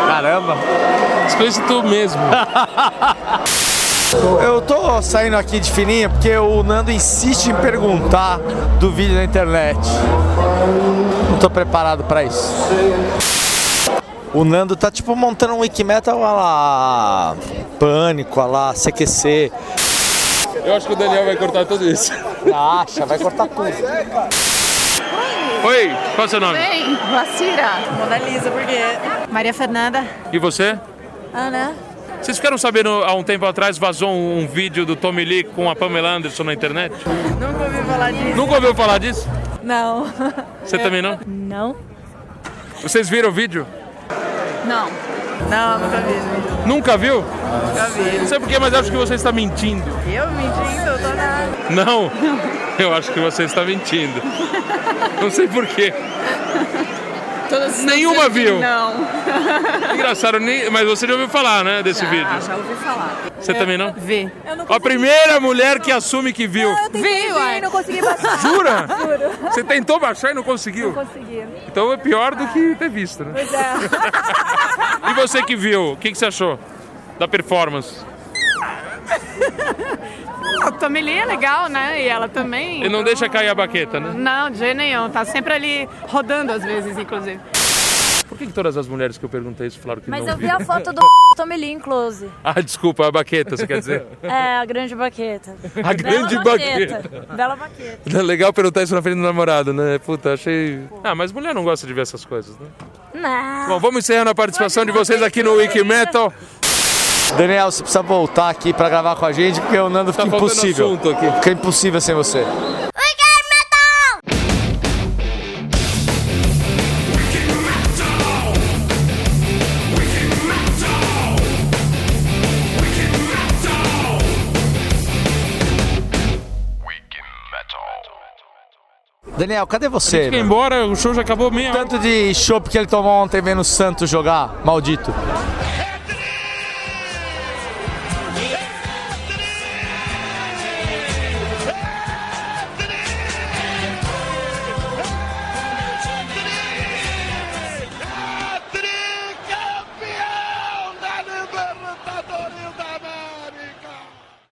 Caramba. Explícito mesmo. Eu tô saindo aqui de fininho porque o Nando insiste em perguntar do vídeo na internet. Não tô preparado pra isso. O Nando tá tipo montando um Wikimetal a lá Pânico, a lá CQC. Eu acho que o Daniel vai cortar tudo isso. Acha, vai cortar tudo. Oi, qual é o seu nome? Bem, Lacira. Mona Lisa, por quê? Maria Fernanda. E você? Ana. Vocês ficaram sabendo há um tempo atrás vazou um, um vídeo do Tommy Lee com a Pamela Anderson na internet? Nunca ouvi falar disso. Nunca ouviu falar disso? Não. Você também não? Não. Vocês viram o vídeo? Não. Não, nunca vi. Nunca viu? Nunca vi. Não sei porquê, mas acho que você está mentindo. Eu mentindo, eu tô nada. Não, eu acho que você está mentindo. Não sei porquê. Todas Nenhuma viu. Não. Engraçado, nem- mas você já ouviu falar, né, desse já, vídeo? Já ouvi falar. Você também não? Vi. A primeira mulher que assume que viu. Vi, uai. não consegui baixar. Jura? Juro. Você tentou baixar e não conseguiu? Não consegui. Então é pior do que ter visto, né? Pois é. E você que viu, o que, que você achou? da performance? A Tommy Lee é legal, né? E ela também. E não deixa cair a baqueta, né? Não, de jeito nenhum. Tá sempre ali rodando às vezes, inclusive. Por que, que todas as mulheres que eu perguntei isso falaram que Mas não eu vi a foto do Tommy Lee em close. Ah, desculpa, a baqueta, você quer dizer? É, a grande baqueta. A grande Bela baqueta. Bela baqueta. Legal perguntar isso na frente do namorado, né? Puta, achei. Ah, mas mulher não gosta de ver essas coisas, né? Não. Bom, vamos encerrando a participação de vocês aqui no Wiki Metal. Daniel, você precisa voltar aqui pra gravar com a gente, porque o Nando fica Tá faltando impossível. aqui. Fica impossível sem você. Daniel, cadê você? A gente quer ir embora, o show já acabou meia hora. Tanto de chopp que ele tomou ontem vendo o Santos jogar, maldito.